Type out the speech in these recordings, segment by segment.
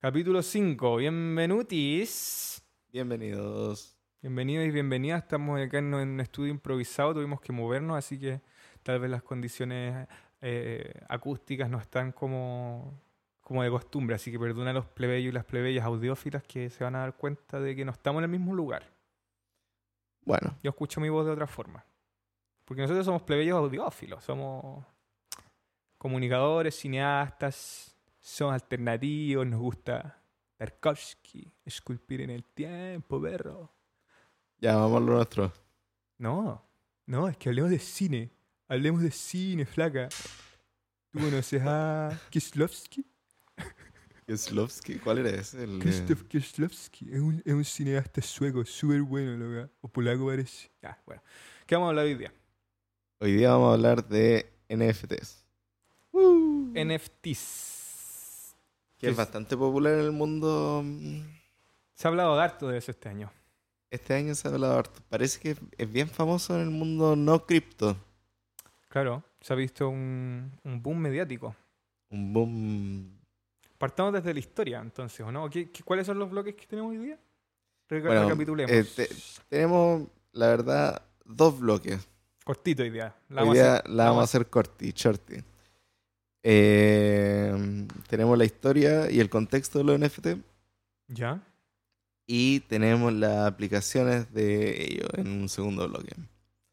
Capítulo 5. Bienvenutis. Bienvenidos. Bienvenidos y bienvenidas. Estamos acá en un estudio improvisado. Tuvimos que movernos, así que tal vez las condiciones eh, acústicas no están como, como de costumbre. Así que perdona a los plebeyos y las plebeyas audiófilas que se van a dar cuenta de que no estamos en el mismo lugar. Bueno, Yo escucho mi voz de otra forma. Porque nosotros somos plebeyos audiófilos. Somos comunicadores, cineastas, somos alternativos, nos gusta Tarkovsky, esculpir en el tiempo, perro. ya vamos a lo nuestro. No, no, es que hablemos de cine. Hablemos de cine, flaca. ¿Tú conoces a Kieslowski? Kieslowski, ¿cuál era ese? El Krzysztof Kieslowski. Es un, es un cineasta sueco, súper bueno, loca. O polaco parece. Ya, bueno. ¿Qué vamos a hablar hoy día? Hoy día vamos a hablar de NFTs, NFTs. Que ¿Qué es bastante popular en el mundo. Se ha hablado harto de eso este año. Este año se ha hablado harto. Parece que es bien famoso en el mundo no cripto. Claro, se ha visto un, un boom mediático. Un boom. Partamos desde la historia, entonces, ¿o no? ¿Qué, qué- cuáles son los bloques que tenemos hoy día? Bueno, recapitulemos. eh, te- tenemos, la verdad, dos bloques. Cortito hoy día. La Hoy vamos a día hacer- la vamos a hacer corti, shorty. Eh, tenemos la historia y el contexto de los NFT. ¿Ya? Y tenemos las aplicaciones de ello en un segundo bloque.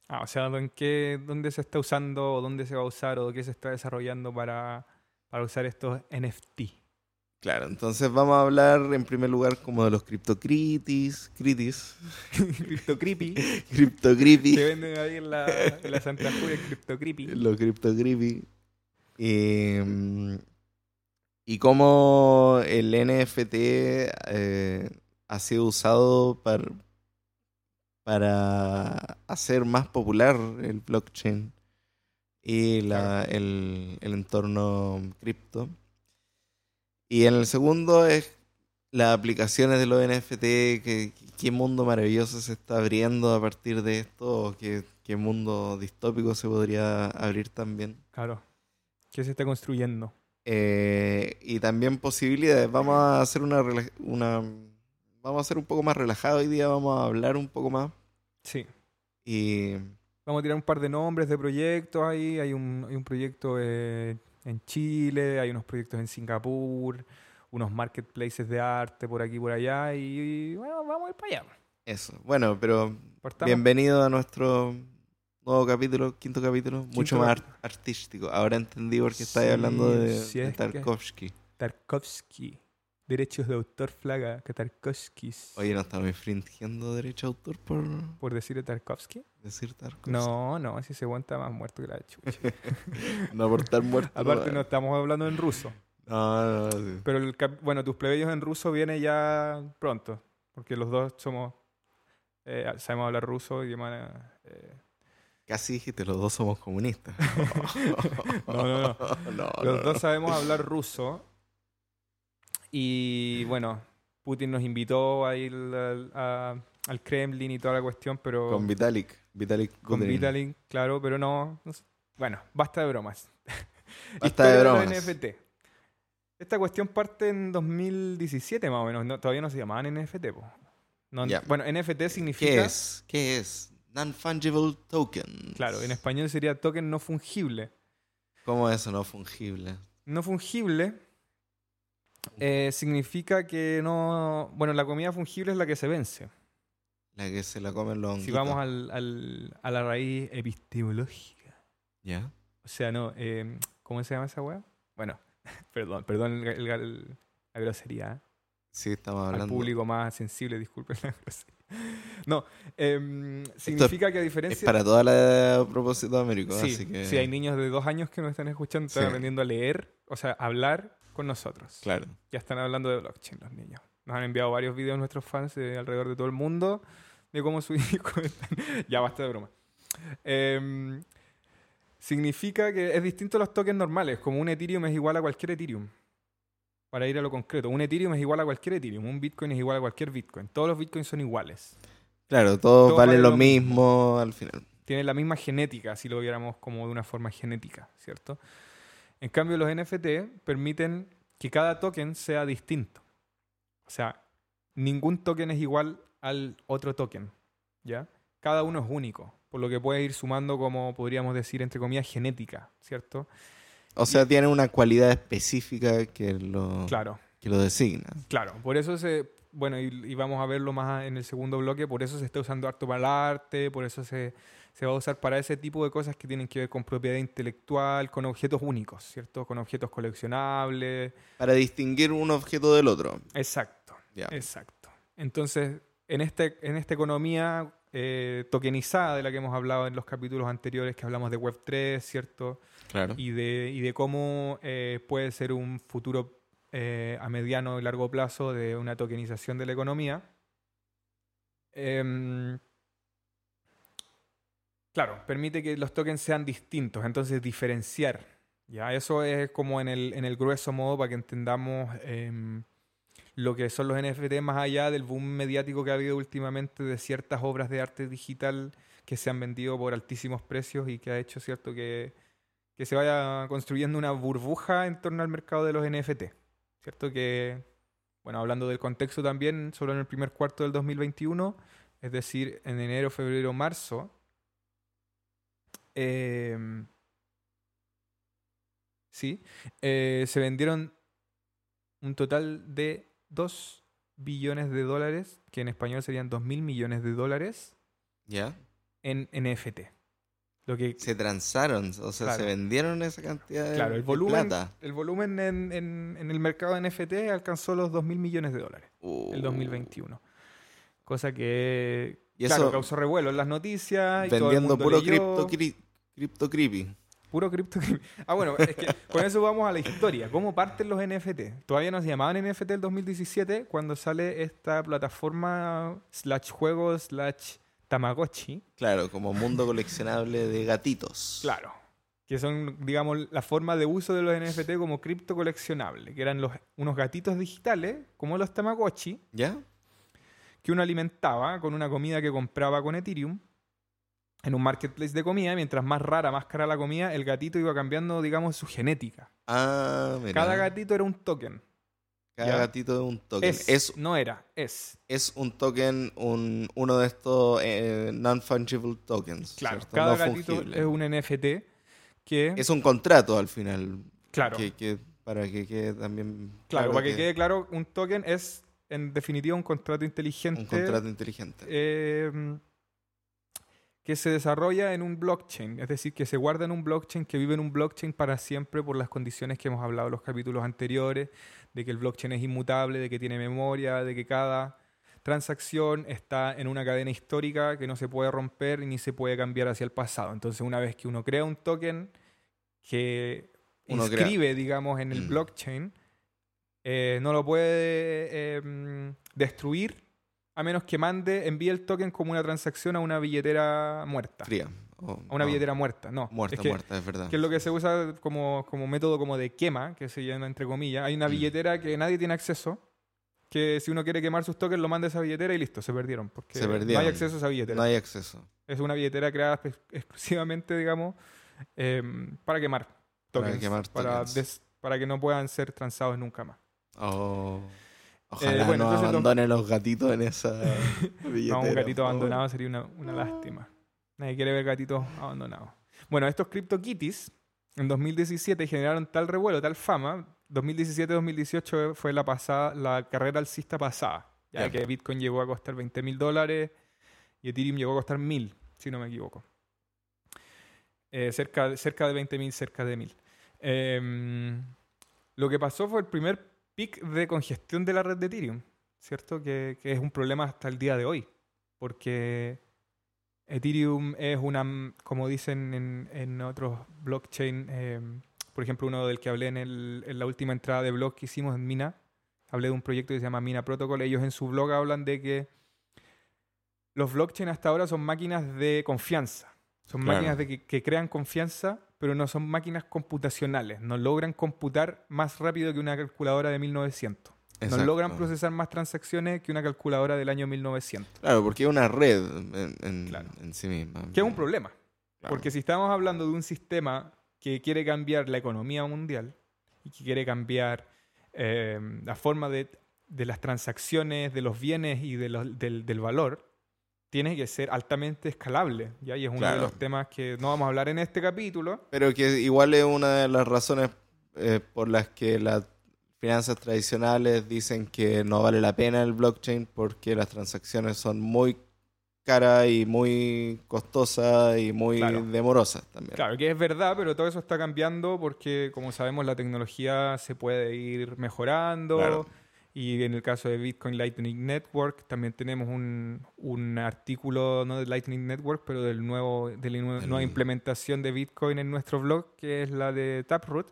Ah, o sea, ¿en qué, ¿dónde se está usando o dónde se va a usar o qué se está desarrollando para, para usar estos NFT? Claro, entonces vamos a hablar en primer lugar como de los criptocritis, critis, Crypto Creepy. que criptocripy, venden ahí en la, en la Santa Julia, Crypto Creepy. los criptocripy. Y, mm, y cómo el NFT eh, ha sido usado para, para hacer más popular el blockchain y la, el, el entorno cripto. Y en el segundo es las aplicaciones de los NFT, que, qué mundo maravilloso se está abriendo a partir de esto, o qué, qué mundo distópico se podría abrir también. Claro. ¿Qué se está construyendo? Eh, y también posibilidades. Vamos a hacer una, una vamos a hacer un poco más relajado hoy día, vamos a hablar un poco más. Sí. Y Vamos a tirar un par de nombres de proyectos ahí. Hay un, hay un proyecto eh, en Chile, hay unos proyectos en Singapur, unos marketplaces de arte por aquí y por allá. Y, y, bueno, vamos a ir para allá. eso. Bueno, pero Partamos. bienvenido a nuestro nuevo capítulo, quinto capítulo, mucho más capítulo. artístico. Ahora entendí por qué estáis Sí, hablando de, Tarkovsky. Tarkovsky. Derechos de autor flaga que Tarkovskis. Oye, ¿no estamos infringiendo derecho de autor por Por decir Tarkovsky. decir Tarkovsky? No, no, si se aguanta más muerto que la chucha. no por estar muerto. Aparte no no, estamos hablando en ruso. no, no, sí. Pero el cap- bueno, tus plebeyos en ruso viene ya pronto. Porque los dos somos. eh, sabemos hablar ruso y demás. eh, Casi dijiste, los dos somos comunistas. No, no, no. no, los no, dos no. sabemos hablar ruso. Y bueno, Putin nos invitó a ir al, a- al Kremlin y toda la cuestión, pero. Con Vitalik. Vitalik con. Vitalik, claro, pero no. Bueno, basta de bromas. Basta de bromas. NFT. Esta cuestión parte en 2017 más o menos. No, todavía no se llamaban NFT. po. No, Ya. Bueno, NFT significa... ¿Qué es? ¿Qué es? Non-fungible token. Claro, en español sería token no fungible. ¿Cómo es eso no fungible? No fungible eh, significa que no... Bueno, la comida fungible es la que se vence. La que se la comen los Si vamos al, al- a la raíz epistemológica. ¿Ya? O sea, no... eh, ¿Cómo se llama esa weá? Bueno, perdón, perdón el- el- el- la grosería. ¿eh? Sí, estamos al hablando. público más sensible, disculpen la. No, em, significa que a Es diferencia... para toda la propósito de América, sí, así que... sí, hay niños de dos años que nos están escuchando, están Sí. aprendiendo a leer, o sea, hablar con nosotros. Claro. Ya están hablando de blockchain los niños. Nos han enviado varios videos nuestros fans de alrededor de todo el mundo de cómo hijos están... ya basta de broma. Em, significa que es distinto a los tokens normales, como un Ethereum es igual a cualquier Ethereum. Para ir a lo concreto, un Ethereum es igual a cualquier Ethereum, un Bitcoin es igual a cualquier Bitcoin. Todos los Bitcoins son iguales. Claro, todos Todo valen vale lo lo mismo al final. Tienen la misma genética, si lo viéramos como de una forma genética, ¿cierto? En cambio, los NFT permiten que cada token sea distinto. O sea, ningún token es igual al otro token, ¿ya? Cada uno es único, por lo que puede ir sumando como podríamos decir entre comillas genética, ¿cierto? O sea, tiene una cualidad específica que lo, Claro. que lo designa. Claro, por eso se, bueno, y, y vamos a verlo más en el segundo bloque, por eso se está usando harto para el arte, por eso se, se va a usar para ese tipo de cosas que tienen que ver con propiedad intelectual, con objetos únicos, ¿cierto? Con objetos coleccionables. Para distinguir un objeto del otro. Exacto, Ya. exacto. Entonces, en, este, en esta economía eh, tokenizada de la que hemos hablado en los capítulos anteriores, que hablamos de Web3, ¿cierto? Y de, y de cómo eh, puede ser un futuro eh, a mediano y largo plazo de una tokenización de la economía. Em, claro, permite que los tokens sean distintos, entonces diferenciar. Ya, eso es como en el, en el grueso modo para que entendamos em, lo que son los NFT más allá del boom mediático que ha habido últimamente de ciertas obras de arte digital que se han vendido por altísimos precios y que ha hecho cierto que, que se vaya construyendo una burbuja en torno al mercado de los NFT. ¿Cierto? Que, bueno, hablando del contexto también, solo en el primer cuarto del 2021, es decir, en enero, febrero, marzo, eh, sí, eh, se vendieron un total de 2 billones de dólares, que en español serían 2 mil millones de dólares, ¿Ya? en NFT. Lo que Se transaron, o sea, Claro. se vendieron esa cantidad de, Claro, el de volumen, plata. el volumen en, en- en el mercado de NFT alcanzó los 2 mil millones de dólares Uh, el 2021. Cosa que, Y claro, eso causó revuelo en las noticias. y todo el vendiendo mundo puro cripto, cri- cripto creepy. Puro cripto. Ah, bueno, es que con eso vamos a la historia. ¿Cómo parten los NFT? Todavía no se llamaban NFT el 2017 cuando sale esta plataforma slash juego slash Tamagotchi. Claro, como mundo coleccionable de gatitos. Claro. Que son, digamos, la forma de uso de los NFT como cripto coleccionable. Que eran los, unos gatitos digitales, como los Tamagotchi, ¿Ya? que uno alimentaba con una comida que compraba con Ethereum en un marketplace de comida. Mientras más rara, más cara la comida, el gatito iba cambiando, digamos, su genética. Ah, mira. Cada gatito era un token. Cada gatito es un token. Es, Es, no era, es. es un token, un, uno de estos eh, non-fungible tokens. Claro, ¿cierto? cada No gatito fungible. es un NFT que... Es un contrato al final. claro, Que, que- para que quede también. claro, para que, quede claro, un token es, en definitiva, un contrato inteligente. Un contrato inteligente. eh, que se desarrolla en un blockchain, es decir, que se guarda en un blockchain, que vive en un blockchain para siempre por las condiciones que hemos hablado en los capítulos anteriores, de que el blockchain es inmutable, de que tiene memoria, de que cada transacción está en una cadena histórica que no se puede romper ni se puede cambiar hacia el pasado. Entonces, una vez que uno crea un token que Uno crea- inscribe, digamos, en el Mm. blockchain, eh, no lo puede eh, mm, destruir a menos que mande, envíe el token como una transacción a una billetera muerta. Fría. A una no, billetera muerta, no. Muerta, es que, muerta, es verdad. que es lo que se usa como, como método como de quema, que se llama entre comillas. Hay una Mm. billetera que nadie tiene acceso, que si uno quiere quemar sus tokens lo manda a esa billetera y listo, se perdieron. Porque Se no perdieron. hay acceso a esa billetera. No hay acceso. Es una billetera creada exclusivamente, digamos, em, para quemar Para tokens. quemar para tokens. des- para que no puedan ser transados nunca más. Oh. Ojalá Eh, bueno, no abandonen los gatitos en esa billetera. No, un gatito abandonado sería una, una lástima. Nadie quiere ver gatitos abandonados. Bueno, estos CryptoKitties en 2017 generaron tal revuelo, tal fama. 2017-2018 fue la pasada, la carrera alcista pasada. Ya que Bitcoin llegó a costar 20 mil dólares y Ethereum llegó a costar mil, si no me equivoco. Eh, cerca, cerca de 20 mil, cerca de mil. Em, lo que pasó fue el primer pic de congestión de la red de Ethereum, ¿cierto? Que, que es un problema hasta el día de hoy, porque Ethereum es una, como dicen en, en otros blockchain, em, por ejemplo, uno del que hablé en, el- en la última entrada de blog que hicimos en Mina, hablé de un proyecto que se llama Mina Protocol, ellos en su blog hablan de que los blockchain hasta ahora son máquinas de confianza, son Claro. máquinas de que, que crean confianza, pero no son máquinas computacionales, no logran computar más rápido que una calculadora de 1900. No Exacto. logran procesar más transacciones que una calculadora del año 1900. Claro, porque es una red en, en- Claro. en sí misma. Que es un problema. Claro. Porque si estamos hablando de un sistema que quiere cambiar la economía mundial y que quiere cambiar eh, la forma de de las transacciones, de los bienes y de los- del, del valor, tiene que ser altamente escalable. ¿ya? Y es uno de los temas que no vamos a hablar en este capítulo. Pero que igual es una de las razones eh, por las que las finanzas tradicionales dicen que no vale la pena el blockchain porque las transacciones son muy caras y muy costosas y muy Claro. demorosas también. Claro, que es verdad, pero todo eso está cambiando porque, como sabemos, la tecnología se puede ir mejorando. Claro. Y en el caso de Bitcoin Lightning Network, también tenemos un, un artículo, no de Lightning Network, pero del nuevo, de la El- nueva implementación de Bitcoin en nuestro blog, que es la de Taproot,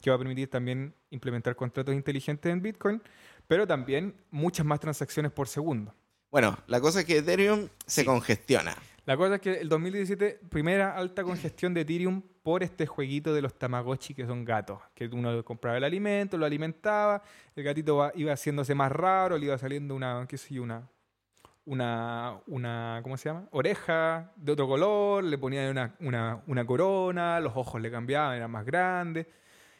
que va a permitir también implementar contratos inteligentes en Bitcoin, pero también muchas más transacciones por segundo. Bueno, la cosa es que Ethereum se Sí. congestiona. La cosa es que el 2017, primera alta congestión de Ethereum por este jueguito de los Tamagotchi que son gatos. Que uno compraba el alimento, lo alimentaba, el gatito iba haciéndose más raro, le iba saliendo una, qué sé yo, una, una, una, ¿cómo se llama? Oreja de otro color, le ponían una, una, una corona, los ojos le cambiaban, eran más grandes.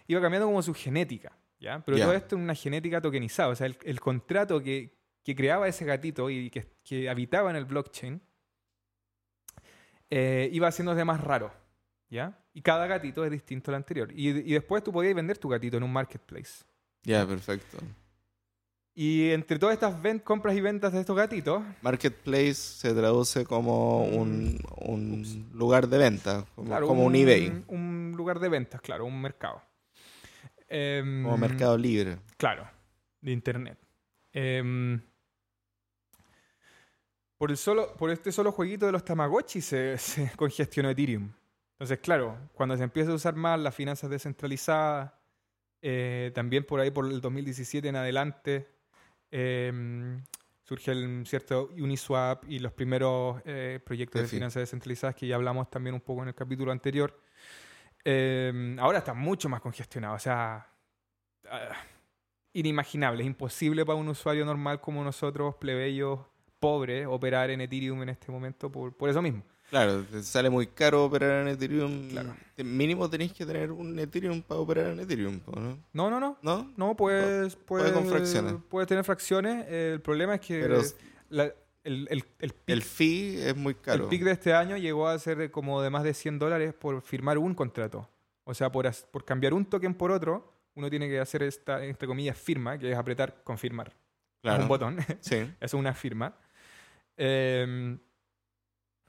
Iba cambiando como su genética, ¿ya? Pero todo esto en una genética tokenizada. O sea, el, el contrato que, que creaba ese gatito y que, que habitaba en el blockchain eh, iba haciéndose más raro, ¿ya? Y cada gatito es distinto al anterior. Y, y después tú podías vender tu gatito en un marketplace. Ya, perfecto. Y entre todas estas compras y ventas de estos gatitos, Marketplace se traduce como un, un lugar de venta, como, claro, como un, eBay, Un lugar de ventas, claro, un mercado. Em, como Mercado Libre. Claro, de internet. Em, por, el solo, por este solo jueguito de los Tamagotchi se, se congestionó Ethereum. Entonces, claro, cuando se empieza a usar más las finanzas descentralizadas, eh, también por ahí por el 2017 en adelante, em, surge el cierto Uniswap y los primeros eh, proyectos de finanzas descentralizadas que ya hablamos también un poco en el capítulo anterior. Em, ahora está mucho más congestionado, o sea, ah, inimaginable, es imposible para un usuario normal como nosotros, plebeyos pobres, operar en Ethereum en este momento por, por eso mismo. Claro, te sale muy caro operar en Ethereum. Claro. Te- Mínimo tenéis que tener un Ethereum para operar en Ethereum, ¿no? No, no, no. ¿No? No, puedes, puede puedes, con fracciones. puedes tener fracciones. el problema es que Pero la- el, el, el pic, el fee es muy caro. el pic de este año llegó a ser como de más de 100 dólares por firmar un contrato. O sea, por, por cambiar un token por otro, uno tiene que hacer esta, entre comillas, firma, que es apretar confirmar. Claro. Un botón. Sí. Eso es una firma. Eh,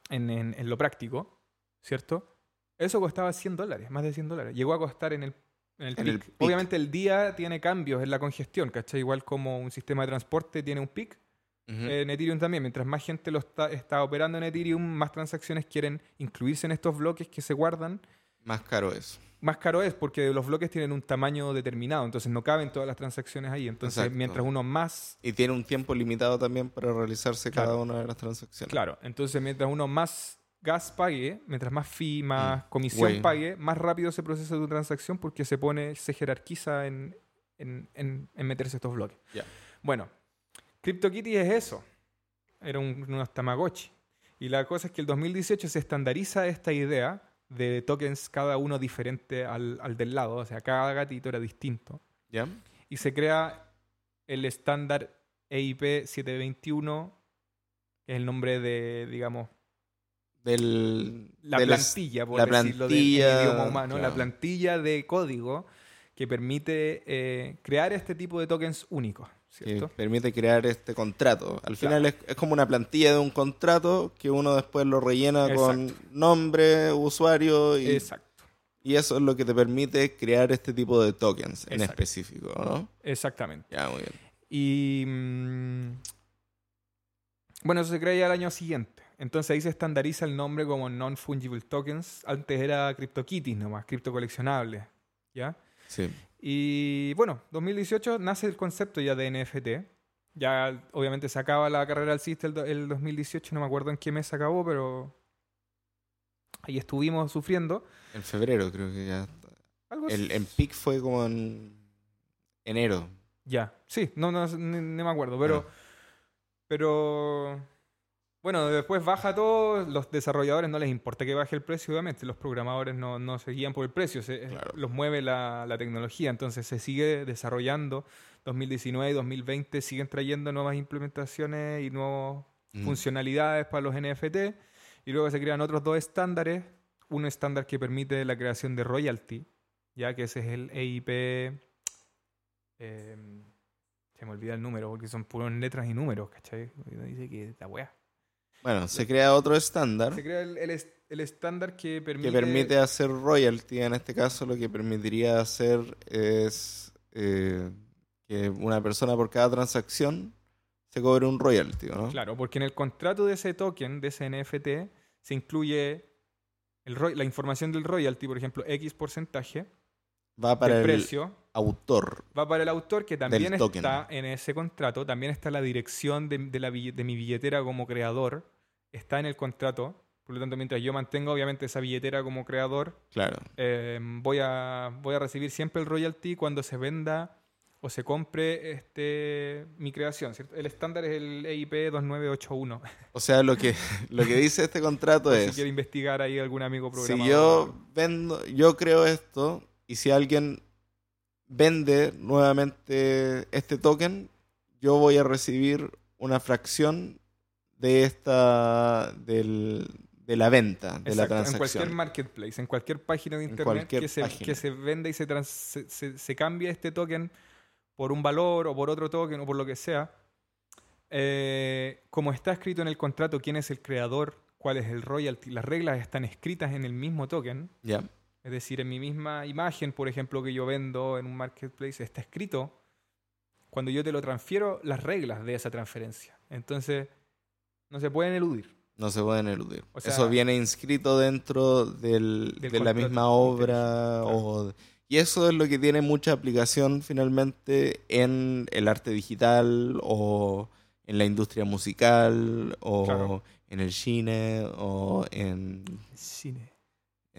en, en- en lo práctico, ¿cierto? Eso costaba 100 dólares, más de 100 dólares. Llegó a costar en el, en el, el. Obviamente el día tiene cambios en la congestión, ¿cachai? Igual como un sistema de transporte tiene un pic, en Ethereum también. Mientras más gente lo está, está operando en Ethereum, más transacciones quieren incluirse en estos bloques que se guardan. Más caro eso. Más caro es porque los bloques tienen un tamaño determinado, entonces no caben todas las transacciones ahí. Entonces, Exacto. mientras uno más Y tiene un tiempo limitado también para realizarse cada una de las transacciones. Claro, entonces mientras uno más gas pague, mientras más fee, más comisión Güey. pague, más rápido se procesa tu transacción porque se pone, se jerarquiza en, en, en- en meterse estos bloques. Ya. Bueno, CryptoKitty es eso. Era un, unos Tamagotchi. Y la cosa es que el 2018 se estandariza esta idea de tokens cada uno diferente al, al del lado. O sea, cada gatito era distinto. ¿Ya? Y se crea el estándar E EIP 721, que es el nombre de, digamos, Del, la del- plantilla, por la decirlo plantilla, idioma humano, la plantilla de código que permite eh, crear este tipo de tokens únicos, permite crear este contrato. Al Claro. final es, es como una plantilla de un contrato que uno después lo rellena con nombre, usuario y, Exacto, y eso es lo que te permite crear este tipo de tokens en específico, ¿no? exactamente. Ya, muy bien. Y mm, bueno, eso se crea ya el año siguiente. Entonces ahí se estandariza el nombre como Non-Fungible Tokens. Antes era CryptoKitties nomás, cripto coleccionable, ¿ya? Sí. Y bueno, 2018 nace el concepto ya de NFT. Ya obviamente se acaba la carrera alcista el, do- el 2018, no me acuerdo en qué mes se acabó, pero ahí estuvimos sufriendo. En febrero creo que ya. Algo El, en peak fue como en enero. Ya, sí, no, no, ni, ni me acuerdo, pero, Ah. pero Bueno, después baja todo, los desarrolladores no les importa que baje el precio, obviamente, los programadores no, no se guían por el precio, se- Claro. los mueve la, la tecnología, entonces se sigue desarrollando, 2019 y 2020 siguen trayendo nuevas implementaciones y nuevas Mm. funcionalidades para los NFT, y luego se crean otros dos estándares, un estándar que permite la creación de royalty, ya que ese es el EIP, eh, se me olvida el número, porque son puras letras y números, ¿cachai? Dice que la wea. Bueno, se crea otro estándar Se crea el, el est- el estándar que permite... que permite hacer royalty. En este caso, lo que permitiría hacer es eh, que una persona por cada transacción se cobre un royalty, ¿no? Claro, porque en el contrato de ese token, de ese NFT, se incluye el la información del royalty, por ejemplo, X porcentaje Va para del el precio, autor. va para el autor, que también está en ese contrato, también está la dirección de, de la de mi billetera como creador, está en el contrato. Por lo tanto, mientras yo mantenga obviamente esa billetera como creador, Claro. eh, voy, a, voy a recibir siempre el royalty cuando se venda o se compre este, mi creación. ¿cierto? El estándar es el EIP 2981. O sea, lo que, lo que dice este contrato Por si es... quiere investigar ahí algún amigo Si programador. yo vendo, yo creo esto, y si alguien vende nuevamente este token, yo voy a recibir una fracción de esta del, de la venta, de la Exacto, en cualquier transacción. marketplace, en cualquier página de internet cualquier que se, que se venda y se, trans- se, se- se cambie este token por un valor o por otro token o por lo que sea, eh, como está escrito en el contrato quién es el creador, cuál es el royalty, las reglas están escritas en el mismo token, Ya. Es decir, en mi misma imagen, por ejemplo, que yo vendo en un marketplace, está escrito cuando yo te lo transfiero las reglas de esa transferencia. Entonces, no se pueden eludir. No se pueden eludir. O sea- Eso viene inscrito dentro del- Del de la misma obra. o- y eso es lo que tiene mucha aplicación finalmente en el arte digital o en la industria musical o Claro. en el cine o en, Cine.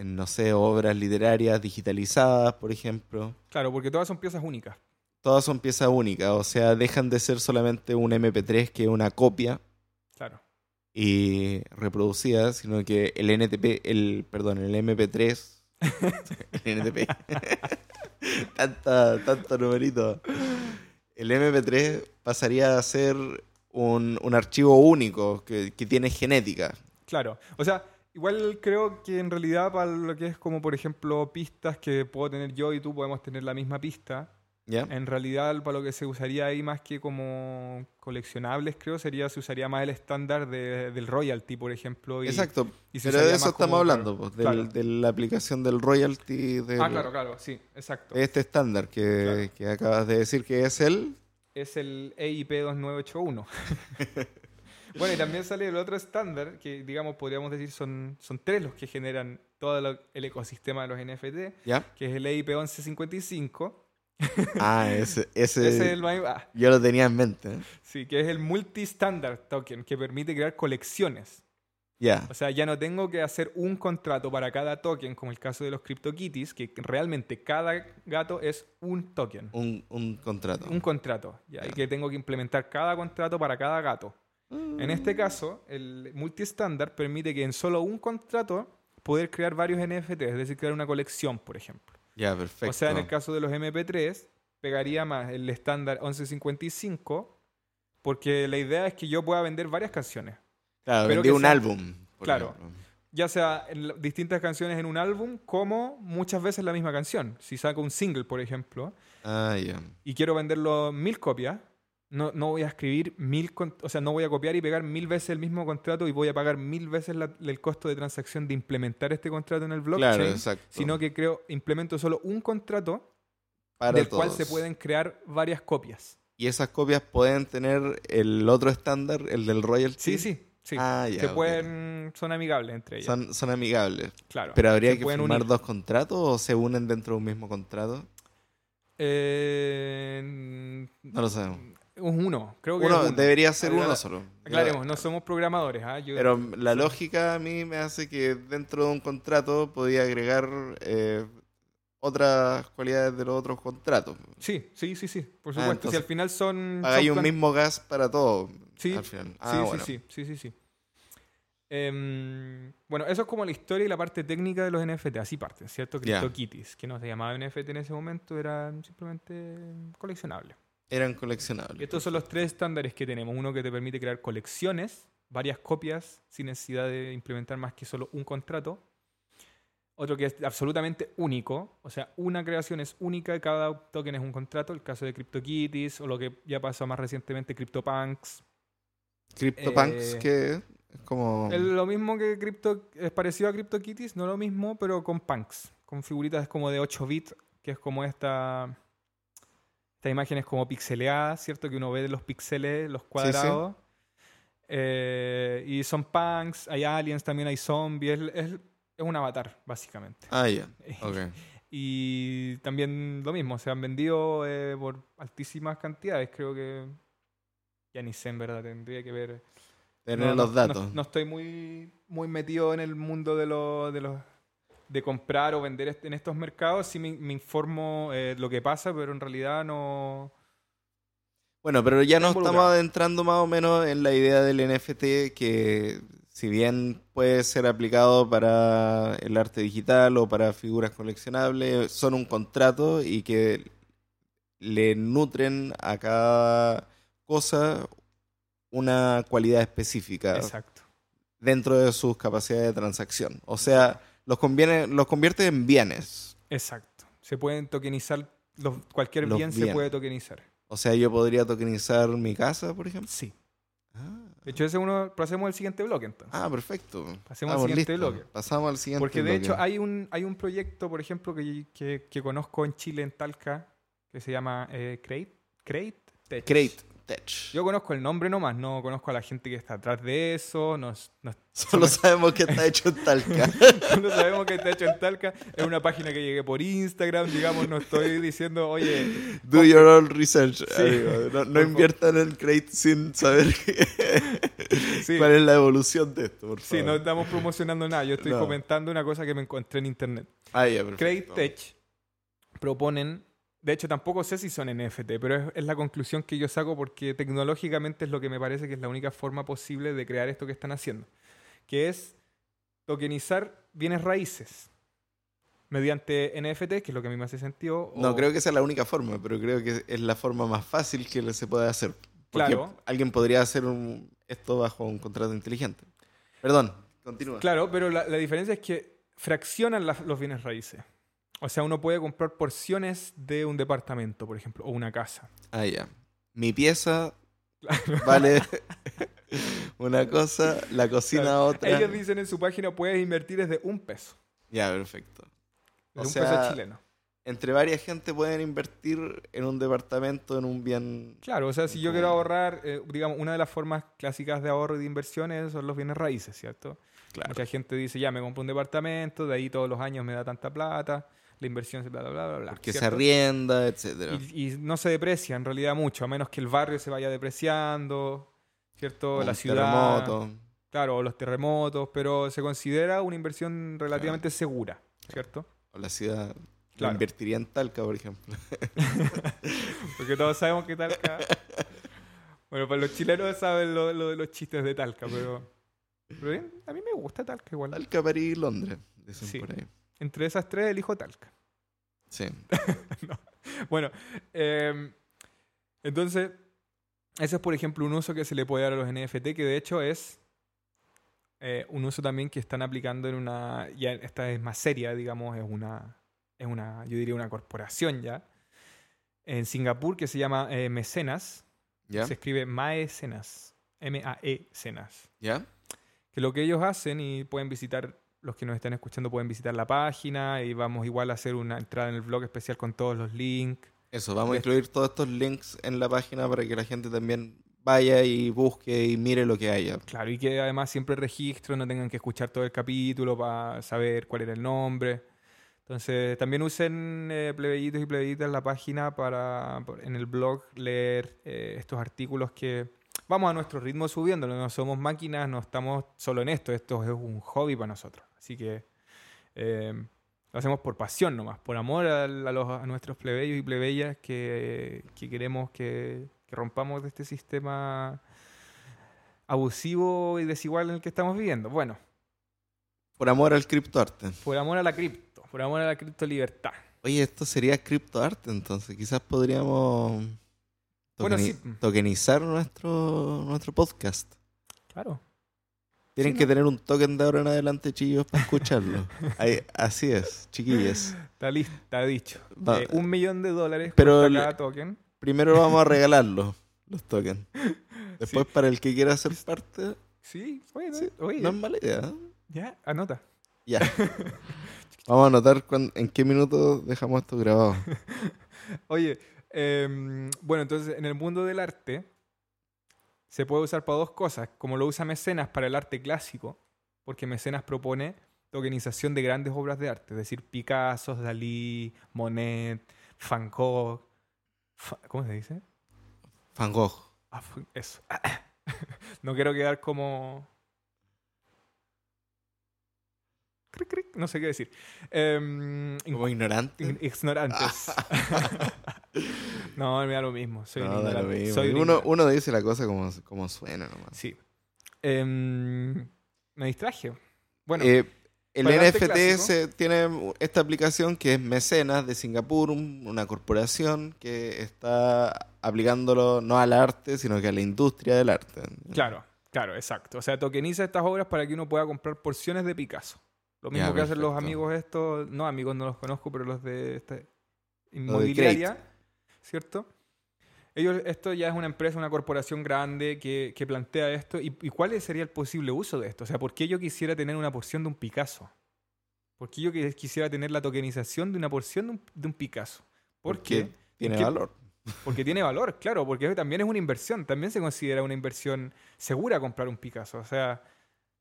En, no sé, obras literarias digitalizadas, por ejemplo. Claro, porque todas son piezas únicas. Todas son piezas únicas, o sea, dejan de ser solamente un MP3 que es una copia Claro. y reproducida, sino que el NTP, el, perdón, el MP3, el NTP, tanta, tanto numerito, el MP3 pasaría a ser un, un archivo único que, que tiene genética. Claro. O sea, igual creo que en realidad para lo que es como, por ejemplo, pistas que puedo tener yo y tú podemos tener la misma pista, ¿Ya? en realidad para lo que se usaría ahí más que como coleccionables, creo, sería se usaría más el estándar de- del royalty, por ejemplo. y- Exacto, y pero de eso estamos hablando, pues, del- claro. de la aplicación del royalty, del, Ah, claro, claro, sí, exacto. este estándar que, Claro. que acabas de decir que es el... es el EIP 2981. bueno, y también sale el otro estándar, que digamos, podríamos decir son, son tres los que generan todo lo- el ecosistema de los NFT, ¿Ya? que es el EIP 1155. Ah, ese, ese, Ese es el más- ah, yo lo tenía en mente. ¿eh? sí, que es el multi-standard token, que permite crear colecciones. Ya, O sea, ya no tengo que hacer un contrato para cada token, como el caso de los CryptoKitties, que realmente cada gato es un token. un, un contrato. Un contrato. ¿ya? Y que tengo que implementar cada contrato para cada gato. En este caso, el multi-standard permite que en solo un contrato poder crear varios NFT, es decir, crear una colección, por ejemplo. Ya, perfecto. O sea, en el caso de los MP3, pegaría más el estándar 1155, porque la idea es que yo pueda vender varias canciones. claro, pero que un sea- álbum. Claro. ejemplo. Ya sea en distintas canciones en un álbum, como muchas veces la misma canción. Si saco un single, por ejemplo, Ah, y quiero venderlo mil copias, no, no voy a escribir mil, o sea, no voy a copiar y pegar mil veces el mismo contrato y voy a pagar mil veces la- el costo de transacción de implementar este contrato en el blockchain, Claro, exacto. sino que creo, implemento solo un contrato Para del cual se pueden crear varias copias. Y esas copias pueden tener el otro estándar, el del royalty. Sí, sí, sí. Ah, ya, que ok. pueden, son amigables entre ellas. Son, son amigables. claro. Pero habría Se que firmar unir. dos contratos o se unen dentro de un mismo contrato. Eh, No lo sabemos. Uno, creo que Uno, es uno. debería ser uno solo. Aclaremos, no somos programadores. ¿ah? Yo- Pero la lógica a mí me hace que dentro de un contrato podía agregar eh, otras cualidades de los otros contratos. Sí, sí, sí, sí, por Ah, supuesto. entonces si al final son... Son un mismo gas para todo. Sí, al final. Sí, Ah, sí, bueno. sí, sí, sí, sí. Em, bueno, eso es como la historia y la parte técnica de los NFT. Así parten, ¿cierto? CryptoKitties, que no se llamaba NFT en ese momento, eran simplemente coleccionables. Eran Y coleccionables. estos son los tres estándares que tenemos. Uno que te permite crear colecciones, varias copias, sin necesidad de implementar más que solo un contrato. Otro que es absolutamente único, o sea, una creación es única, cada token es un contrato. El caso de CryptoKitties o lo que ya pasó más recientemente, CryptoPunks. CryptoPunks, Eh, que es como. Es lo mismo que Crypto, es parecido a CryptoKitties, no lo mismo, pero con punks, con figuritas como de 8 bits, que es como esta. Estas imágenes como pixeleadas, ¿cierto? Que uno ve los píxeles, los cuadrados. Eh, y son punks, hay aliens, también hay zombies. Es, un avatar, básicamente. Ah, ya. Ok. Y también lo mismo, se han vendido eh, por altísimas cantidades. Creo que. Ya ni sé, en verdad, tendría que ver. Tener No, los datos. No, no estoy muy, muy metido en el mundo de los de los de comprar o vender en estos mercados. Sí me, me informo eh, lo que pasa, pero en realidad no. Bueno, pero ya nos estamos adentrando más o menos en la idea del NFT que si bien puede ser aplicado para el arte digital o para figuras coleccionables, son un contrato y que le nutren a cada cosa una cualidad específica Exacto. dentro de sus capacidades de transacción. O sea, los, conviene, los convierte en bienes. Exacto. Se pueden tokenizar. los- cualquier Los bien se puede tokenizar. O sea, yo podría tokenizar mi casa, por ejemplo. Sí. Ah, De hecho, ese es uno. Pasemos al siguiente bloque entonces. ah, perfecto. Pasemos al Vamos, siguiente listo. bloque. Pasamos al siguiente Porque de bloque. hecho hay un, hay un proyecto, por ejemplo, que, que, que conozco en Chile, en Talca, que se llama eh, Crate, Crate Tech. Crate Tech. Yo conozco el nombre nomás, no conozco a la gente que está atrás de eso, no, no- Solo sabemos que está hecho en Talca. no sabemos que está hecho en Talca, es una página que llegué por Instagram, digamos, no estoy diciendo, oye, Do your own research. Sí. amigo. No, no inviertan en Crate sin saber sí, cuál es la evolución de esto, por sí, favor. no estamos promocionando nada, yo estoy comentando una cosa que me encontré en internet. Ah, ya, Crate. Tech proponen, de hecho tampoco sé si son NFT, pero es, es la conclusión que yo saco porque tecnológicamente es lo que me parece que es la única forma posible de crear esto que están haciendo, que es tokenizar bienes raíces mediante NFT, que es lo que a mí me hace sentido. No o- creo que sea la única forma, pero creo que es la forma más fácil que se puede hacer. Porque Claro. alguien podría hacer un- esto bajo un contrato inteligente. Perdón, continúa. Claro, pero la, la diferencia es que fraccionan los bienes raíces. O sea, uno puede comprar porciones de un departamento, por ejemplo, o una casa. Ah, ya. Mi pieza vale una cosa, la cocina Claro. otra. Ellos dicen en su página puedes invertir desde un peso. Ya, perfecto. Desde O un sea, peso chileno. Entre varias gente pueden invertir en un departamento, en un bien. Claro, o sea, si yo quiero ahorrar, eh, digamos, una de las formas clásicas de ahorro y de inversiones son los bienes raíces, ¿cierto? Claro. Mucha gente dice, ya me compro un departamento, de ahí todos los años me da tanta plata, la inversión se bla, bla, bla, bla. Porque se arrienda, etcétera. Y, y no se deprecia en realidad mucho, a menos que el barrio se vaya depreciando, ¿cierto? O la un ciudad. terremoto. Claro, o los terremotos, pero se considera una inversión relativamente segura, ¿cierto? O la ciudad. Claro. invertiría en Talca, por ejemplo. Porque todos sabemos que Talca. bueno, para los chilenos saben lo, lo de los chistes de Talca, pero. pero bien, a mí me gusta Talca igual. Talca, París y Londres. Dicen Sí. por ahí. Entre esas tres elijo Talca. Sí. Bueno, eh, entonces, ese es por ejemplo un uso que se le puede dar a los NFT, que de hecho es eh, un uso también que están aplicando en una. Ya esta es más seria, digamos, es una. Es una, yo diría una corporación ya. En Singapur que se llama eh, Mecenas. ¿Ya? Se escribe Maecenas. M-A-E Cenas. ¿Ya? Que lo que ellos hacen, y pueden visitar, los que nos están escuchando pueden visitar la página, y vamos igual a hacer una entrada en el blog especial con todos los links. Eso, vamos a incluir todos estos links en la página para que la gente también vaya y busque y mire lo que haya. Claro, y que además siempre registro, no tengan que escuchar todo el capítulo para saber cuál era el nombre. Entonces, también usen eh, plebeyitos y plebeyitas la página para, en el blog, leer eh, estos artículos que vamos a nuestro ritmo subiéndolo. No somos máquinas, no estamos solo en esto. Esto es un hobby para nosotros. Así que eh, lo hacemos por pasión nomás, por amor a, a los- a nuestros plebeyos y plebeyas que, que queremos que, que rompamos de este sistema abusivo y desigual en el que estamos viviendo. Bueno, Por amor al criptoarte. por amor a la cripto, por amor a la cripto libertad. Oye, esto sería criptoarte, entonces quizás podríamos Bueno, sí. tokenizar nuestro, nuestro podcast. Claro. Tienen Sí, que ¿no? tener un token de ahora en adelante, chillos, para escucharlo. Ahí- así es, chiquillos. Está listo, está dicho. Va- Eh, un millón de dólares Pero por cada token. Primero vamos a regalarlos, los tokens. Después, para el que quiera ser parte, Sí, oye, no- Sí, oye, no es mala idea. ¿eh? ya, anota. Ya. Vamos a anotar cuán- en qué minuto dejamos esto grabado. Oye, em, bueno, entonces en el mundo del arte se puede usar para dos cosas, como lo usa Mecenas para el arte clásico, porque Mecenas propone tokenización de grandes obras de arte, es decir, Picasso, Dalí, Monet, Van Gogh, ¿cómo se dice? Van Gogh. Ah, eso. no quiero quedar como... No sé qué decir. Em, Como ignorante. Ign- Ignorantes. no, me da lo mismo. Soy No, da lo ignorante. mismo. Soy un uno, uno dice la cosa como, como suena nomás. Sí. Em, me distraje. Bueno, Eh, el para el arte NFT clásico- se- tiene esta aplicación que es Mecenas de Singapur, un- una corporación que está aplicándolo no al arte, sino que a la industria del arte. claro, claro, exacto. O sea, tokeniza estas obras para que uno pueda comprar porciones de Picasso. Lo mismo Ya, que hacen los amigos estos, no amigos no los conozco, pero los de esta inmobiliaria, ¿cierto? Ellos, esto ya es una empresa, una corporación grande que, que plantea esto. ¿Y, ¿Y cuál sería el posible uso de esto? O sea, ¿por qué yo quisiera tener una porción de un Picasso? ¿Por qué yo quisiera tener la tokenización de una porción de un, de un Picasso? Porque Porque, tiene valor. porque tiene valor, claro, porque también es una inversión, también se considera una inversión segura comprar un Picasso. O sea,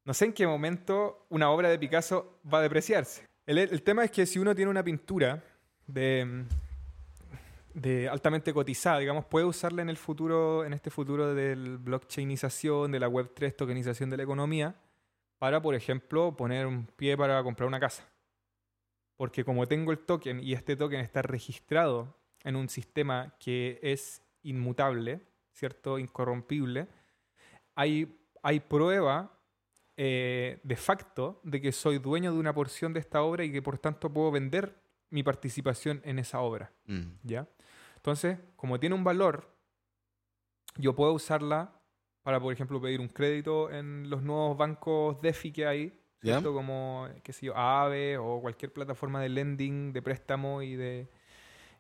no sé en qué momento una obra de Picasso va a depreciarse. El, el tema es que si uno tiene una pintura de, de altamente cotizada, digamos, puede usarla en el futuro, en este futuro del blockchainización, de la Web3 tokenización de la economía, para, por ejemplo, poner un pie para comprar una casa. Porque como tengo el token y este token está registrado en un sistema que es inmutable, ¿cierto? Incorrompible, hay, hay prueba eh, de facto de que soy dueño de una porción de esta obra y que por tanto puedo vender mi participación en esa obra. Mm. ¿ya? Entonces, como tiene un valor, yo puedo usarla para, por ejemplo, pedir un crédito en los nuevos bancos DeFi que hay. ¿cierto? Como, qué sé yo, Aave o cualquier plataforma de lending, de préstamo y de...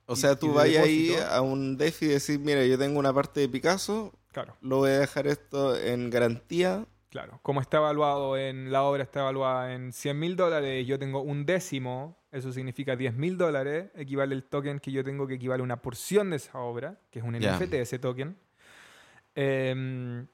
O y- sea, tú vas ahí a un DeFi y decís, mira, yo tengo una parte de Picasso, Claro, lo voy a dejar esto en garantía. claro. Como está evaluado en la obra, está evaluada en 100 mil dólares, yo tengo un décimo, eso significa 10 mil dólares, equivale el token que yo tengo que equivale a una porción de esa obra, que es un Ya. NFT ese token. Em,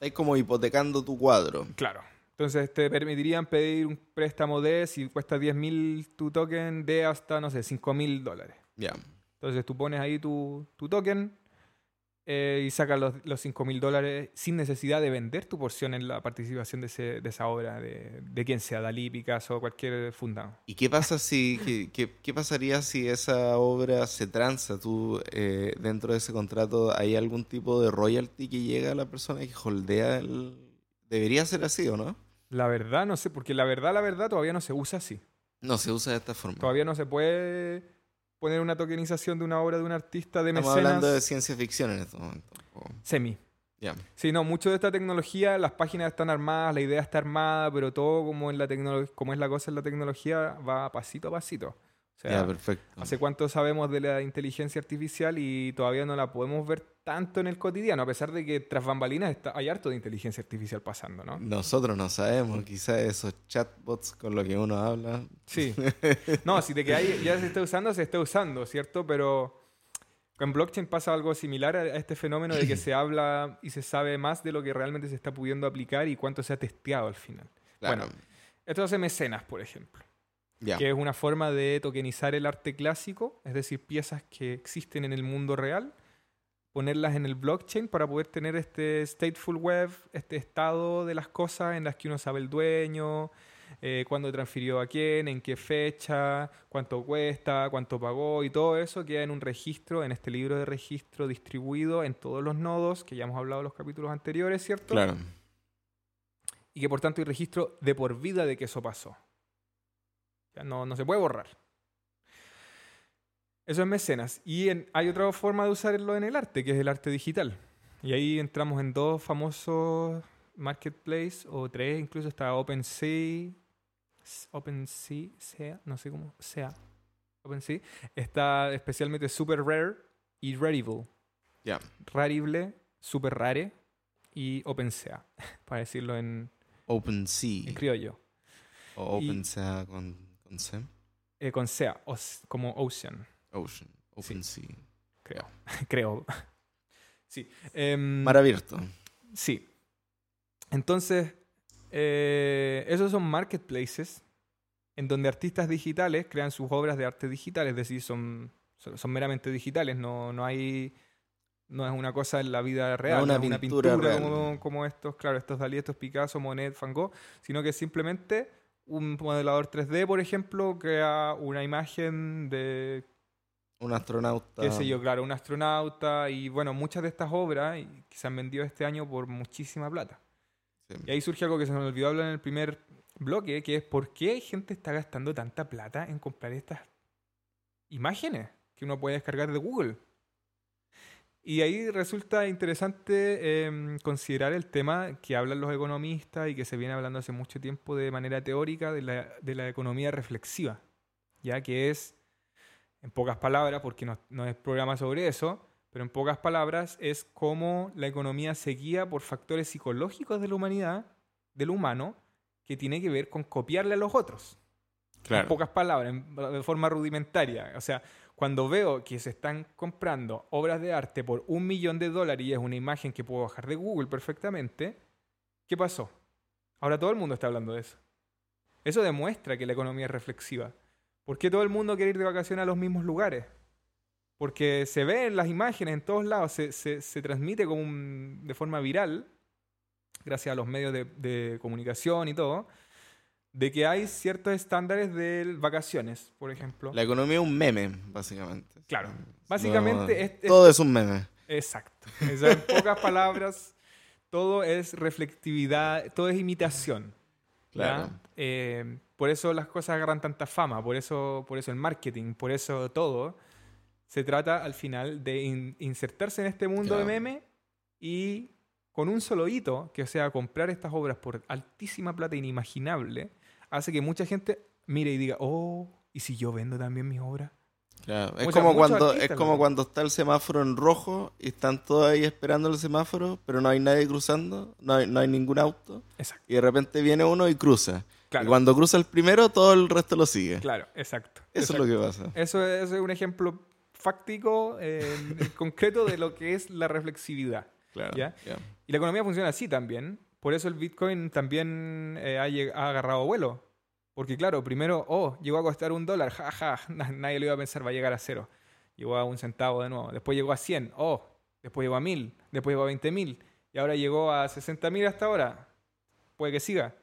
Es como hipotecando tu cuadro. Claro. Entonces te permitirían pedir un préstamo de, si cuesta 10 mil tu token, de hasta, no sé, 5 mil dólares. Ya. Entonces tú pones ahí tu, tu token eh, y sacas los, los 5 mil dólares sin necesidad de vender tu porción en la participación de, ese- de esa obra, de, de quien sea, Dalí, Picasso, cualquier fundado. ¿Y qué pasa si qué, qué- qué pasaría si esa obra se transa? ¿Tú eh, dentro de ese contrato hay algún tipo de royalty que llega a la persona que holdea el... Debería ser así, ¿o no? La verdad, no sé, porque la verdad, la verdad todavía no se usa así. No, se usa de esta forma. Todavía no se puede poner una tokenización de una obra de un artista de Estamos mecenas hablando de ciencia ficción en este momento. Semi. Ya. Sí, no, mucho de esta tecnología, las páginas están armadas, la idea está armada, pero todo como en la tecnología, como es la cosa en la tecnología, va pasito a pasito. O sea, perfecto. hace cuánto sabemos de la inteligencia artificial y todavía no la podemos ver tanto en el cotidiano, a pesar de que tras bambalinas está, hay harto de inteligencia artificial pasando, ¿no? Nosotros no sabemos, quizás esos chatbots con los que uno habla. Sí. No, si de que hay, ya se está usando, se está usando, ¿cierto? Pero con blockchain pasa algo similar a este fenómeno de que se habla y se sabe más de lo que realmente se está pudiendo aplicar y cuánto se ha testeado al final. Claro. Bueno. Esto hace mecenas, por ejemplo, ya. que es una forma de tokenizar el arte clásico, es decir, piezas que existen en el mundo real, ponerlas en el blockchain para poder tener este stateful web, este estado de las cosas en las que uno sabe el dueño, eh, cuándo transfirió a quién, en qué fecha, cuánto cuesta, cuánto pagó y todo eso queda en un registro, en este libro de registro distribuido en todos los nodos, que ya hemos hablado en los capítulos anteriores, ¿cierto? Claro. Y que por tanto hay registro de por vida de que eso pasó. Ya no, no se puede borrar. Eso es mecenas. Y en- hay otra forma de usarlo en el arte, que es el arte digital. Y ahí entramos en dos famosos marketplace, o tres, incluso está OpenSea, OpenSea, sea, no sé cómo, sea, OpenSea. Está especialmente Super Rare y Rarible. Ya. Rarible, Super Rare y OpenSea, para decirlo en, OpenSea. en criollo. O OpenSea con, con C. Eh, con SEA, como Ocean, Ocean. OpenSea. creo. creo. Sí. em, Mar abierto. Sí. Entonces, eh, esos son marketplaces en donde artistas digitales crean sus obras de arte digital, es decir, son, son, meramente digitales, no, no hay... No es una cosa en la vida real, una no es una pintura pintura real. como, como estos, claro, estos Dalí, estos Picasso, Monet, Van Gogh, sino que simplemente un modelador 3D, por ejemplo, crea una imagen de Un astronauta. qué sé yo, claro, un astronauta y bueno, muchas de estas obras que se han vendido este año por muchísima plata. Sí. Y ahí surge algo que se me olvidó hablar en el primer bloque, que es por qué gente está gastando tanta plata en comprar estas imágenes que uno puede descargar de Google. Y ahí resulta interesante em, considerar el tema que hablan los economistas y que se viene hablando hace mucho tiempo de manera teórica de la, de la economía reflexiva, ya que es, en pocas palabras, porque no, no es programa sobre eso, pero en pocas palabras es cómo la economía se guía por factores psicológicos de la humanidad, del humano, que tiene que ver con copiarle a los otros. En pocas palabras, en- de forma rudimentaria. O sea, cuando veo que se están comprando obras de arte por un millón de dólares y es una imagen que puedo bajar de Google perfectamente, ¿qué pasó? Ahora todo el mundo está hablando de eso. Eso demuestra que la economía es reflexiva. ¿Por qué todo el mundo quiere ir de vacaciones a los mismos lugares? Porque se ve en las imágenes en todos lados, se, se- se transmite como un- de forma viral, gracias a los medios de, de comunicación y todo, de que hay ciertos estándares de vacaciones, por ejemplo. La economía es un meme, básicamente. Claro. Básicamente es- es- Todo es un meme. Exacto. En pocas palabras, todo es reflectividad, todo es imitación. Claro. Eh, por eso las cosas agarran tanta fama, por eso, por eso el marketing, por eso todo. Se trata al final de in- insertarse en este mundo de meme y con un solo hito, que sea comprar estas obras por altísima plata inimaginable, hace que mucha gente mire y diga, oh, ¿y si yo vendo también mis obras? Claro. Es como cuando es como cuando está el semáforo en rojo y están todos ahí esperando el semáforo, pero no hay nadie cruzando, no hay, no hay ningún auto Exacto. y de repente viene uno y cruza. Claro, Y cuando cruza el primero, todo el resto lo sigue. claro, exacto. Eso exacto. es lo que pasa. Eso es, eso es un ejemplo fáctico, eh, en concreto, de lo que es la reflexividad. Claro. Y la economía funciona así también. Por eso el Bitcoin también eh, ha agarrado vuelo. Porque claro, primero, oh, llegó a costar un dólar, jaja, na- nadie lo iba a pensar, va a llegar a cero. Llegó a un centavo de nuevo. Después llegó a 100, oh, después llegó a 1000, después llegó a 20 mil. Y ahora llegó a 60 mil hasta ahora. Puede que siga.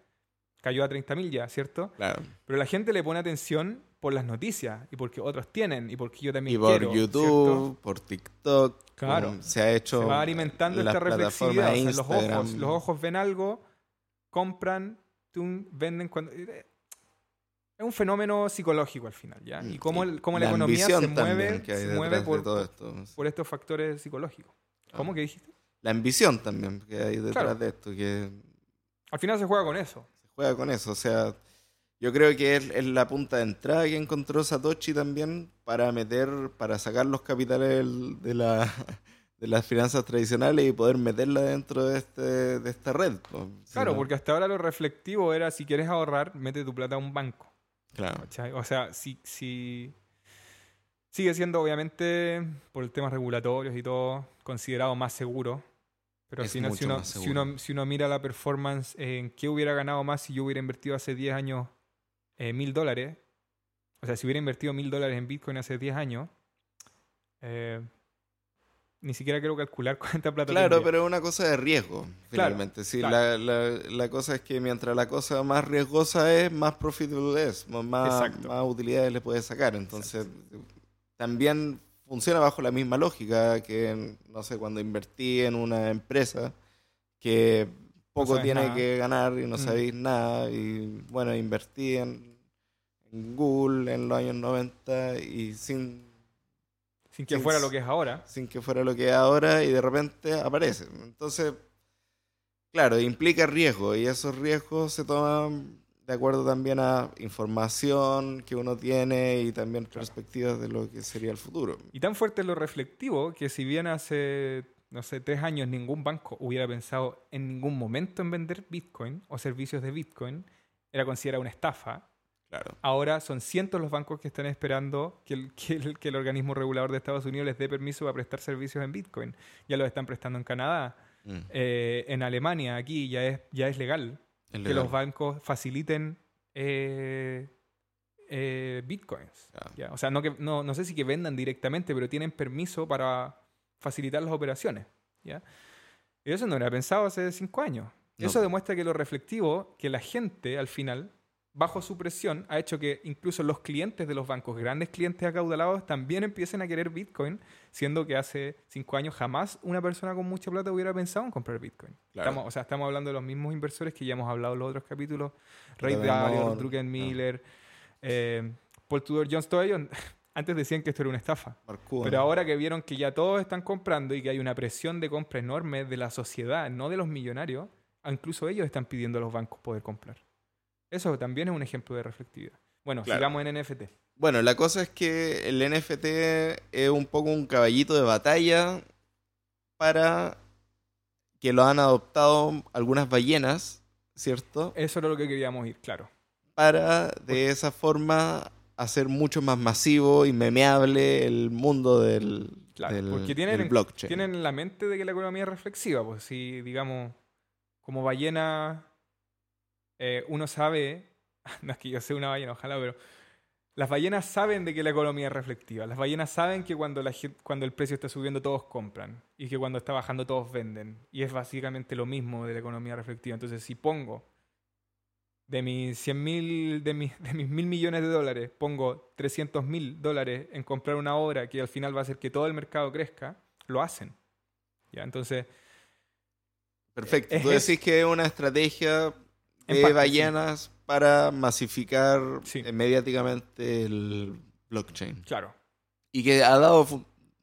Cayó a 30 mil ya, ¿cierto? Claro. Pero la gente le pone atención por las noticias y porque otros tienen y porque yo también Y por quiero, YouTube, ¿cierto? por TikTok, Claro. um, se ha hecho Se va alimentando esta reflexividad. plataformas o sea, los ojos, los ojos ven algo, compran, tum, venden cuando. Es un fenómeno psicológico al final, ¿ya? Y cómo, el- cómo la, economía se mueve, se mueve por, todo esto. por estos factores psicológicos. ¿Cómo Ah. que dijiste? La ambición también que hay detrás Claro. de esto, que Al final se juega con eso. se juega con eso. O sea, yo creo que es, es la punta de entrada que encontró Satoshi también para meter, para sacar los capitales de, la, de las finanzas tradicionales y poder meterla dentro de, este, de esta red. Si Claro, porque hasta ahora lo reflectivo era si quieres ahorrar, mete tu plata a un banco. Claro, ¿cachai? O sea, si, si sigue siendo obviamente por el temas regulatorios y todo considerado más seguro. Pero si, no, si, uno, si, uno, si uno mira la performance en qué hubiera ganado más si yo hubiera invertido hace 10 años eh, mil dólares, o sea, si hubiera invertido mil dólares en Bitcoin hace 10 años, eh, ni siquiera quiero calcular cuánta plata Claro, tendría. pero es una cosa de riesgo, Claro, finalmente. Sí, claro. la, la- la cosa es que mientras la cosa más riesgosa es, más profitable es, más, más, Exacto. más utilidades le puedes sacar. Entonces, también funciona bajo la misma lógica que, no sé, cuando invertí en una empresa que poco sabes tiene nada. que ganar y no Mm. sabéis nada. Y bueno, invertí en, en Google en los años 90 y sin Sin que sin- fuera lo que es ahora. sin que fuera lo que es ahora y de repente aparece. Entonces, claro, implica riesgo y esos riesgos se toman de acuerdo también a información que uno tiene y también perspectivas de lo que sería el futuro. Y tan fuerte es lo reflectivo que si bien hace, no sé, tres años ningún banco hubiera pensado en ningún momento en vender Bitcoin o servicios de Bitcoin, era considerada una estafa. Claro. Ahora son cientos los bancos que están esperando que el, que el- que el organismo regulador de Estados Unidos les dé permiso para prestar servicios en Bitcoin. Ya los están prestando en Canadá, Mm, eh, en Alemania, aquí ya es, ya es legal es que los bancos faciliten eh, eh, bitcoins. O sea, no, que, no, no sé si que vendan directamente, pero tienen permiso para facilitar las operaciones. ¿ya? Y eso no era pensado hace cinco años. No. Eso demuestra que lo reflectivo, que la gente al final, bajo su presión, ha hecho que incluso los clientes de los bancos, grandes clientes acaudalados, también empiecen a querer Bitcoin, siendo que hace cinco años jamás una persona con mucha plata hubiera pensado en comprar Bitcoin. Claro. Estamos, o sea, estamos hablando de los mismos inversores que ya hemos hablado en los otros capítulos. Ray Dalio, Druckenmiller, eh, Paul Tudor Jones, todos ellos antes decían que esto era una estafa. Pero ahora que vieron que ya todos están comprando y que hay una presión de compra enorme de la sociedad, no de los millonarios, incluso ellos están pidiendo a los bancos poder comprar. Eso también es un ejemplo de reflectividad. Bueno, Claro. sigamos en NFT. Bueno, la cosa es que el NFT es un poco un caballito de batalla para que lo han adoptado algunas ballenas, ¿cierto? Eso era lo que queríamos ir, claro. Para de esa forma hacer mucho más masivo y memeable el mundo del, Claro, del- porque tienen, del blockchain. tienen en la mente de que la economía es reflexiva. Pues si, digamos, como ballena, eh, uno sabe, no es que yo sea una ballena, ojalá, pero las ballenas saben de que la economía es reflectiva. Las ballenas saben que cuando, la, cuando el precio está subiendo todos compran y que cuando está bajando todos venden. Y es básicamente lo mismo de la economía reflectiva. Entonces, si pongo de mis 100 mil, de mis, de mis mil millones de dólares, pongo 300 mil dólares en comprar una obra que al final va a hacer que todo el mercado crezca, lo hacen. ¿Ya? Entonces, Perfecto. es Tú decís que es una estrategia Parte, ballenas para masificar Sí. eh, mediáticamente el blockchain. claro, Y que ha dado,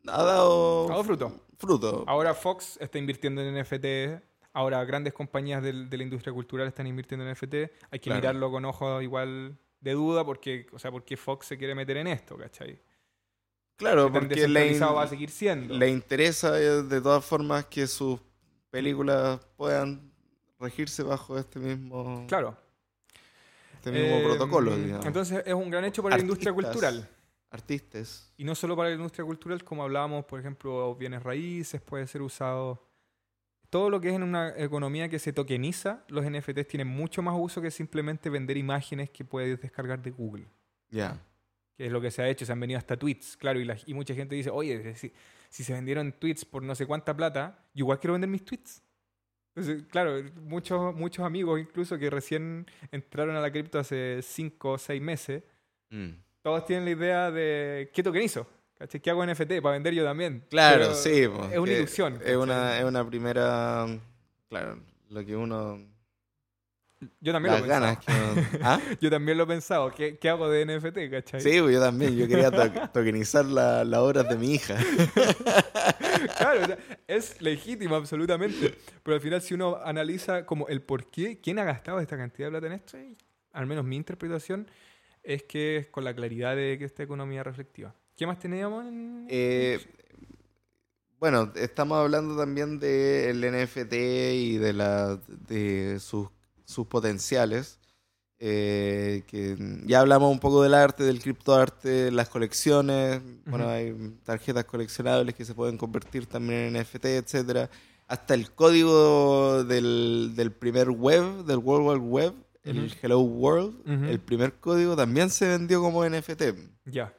ha dado, ha dado fruto. fruto. Ahora Fox está invirtiendo en NFT. Ahora grandes compañías del- de la industria cultural están invirtiendo en NFT. Hay que Claro. mirarlo con ojos igual de duda porque, o sea, porque Fox se quiere meter en esto, ¿cachai? Claro, porque le, descentralizado va a in- seguir siendo. le interesa eh, de todas formas que sus películas puedan regirse bajo este mismo, Claro. este mismo Eh, protocolo, digamos. Entonces es un gran hecho para la industria Artistas. cultural. Artistas. Y no solo para la industria cultural, como hablábamos, por ejemplo, bienes raíces puede ser usado. Todo lo que es en una economía que se tokeniza, los NFTs tienen mucho más uso que simplemente vender imágenes que puedes descargar de Google. Ya. Que es lo que se ha hecho, se han venido hasta tweets, claro, y, la- y mucha gente dice, oye, si, si se vendieron tweets por no sé cuánta plata, yo igual quiero vender mis tweets. Entonces, claro, muchos, muchos amigos incluso que recién entraron a la cripto hace 5 o 6 meses, Mm. todos tienen la idea de ¿qué tokenizo? ¿Cachai? ¿Qué hago NFT? Para vender yo también. Claro, Pero sí. pues, Es una ilusión. Es ¿cachai? una, es una primera. Claro, lo que uno. Yo también Las lo he pensado. ganas que uno. ¿Ah? Yo también lo he pensado. ¿Qué, qué hago de NFT? ¿Cachai? Sí, pues yo también. Yo quería to- tokenizar la- las obras de mi hija. Claro, o sea, es legítimo absolutamente. Pero al final, si uno analiza como el por qué, quién ha gastado esta cantidad de plata en esto, al menos mi interpretación es que es con la claridad de que esta economía reflectiva. ¿Qué más teníamos? en- Eh, bueno, estamos hablando también del NFT y de, la, de sus, sus potenciales. eh, que ya hablamos un poco del arte, del criptoarte, las colecciones. Bueno, hay tarjetas coleccionables que se pueden convertir también en NFT, etcétera. Hasta el código del, del primer web, del World Wide Web, el. Hello World, el primer código también se vendió como NFT Ya.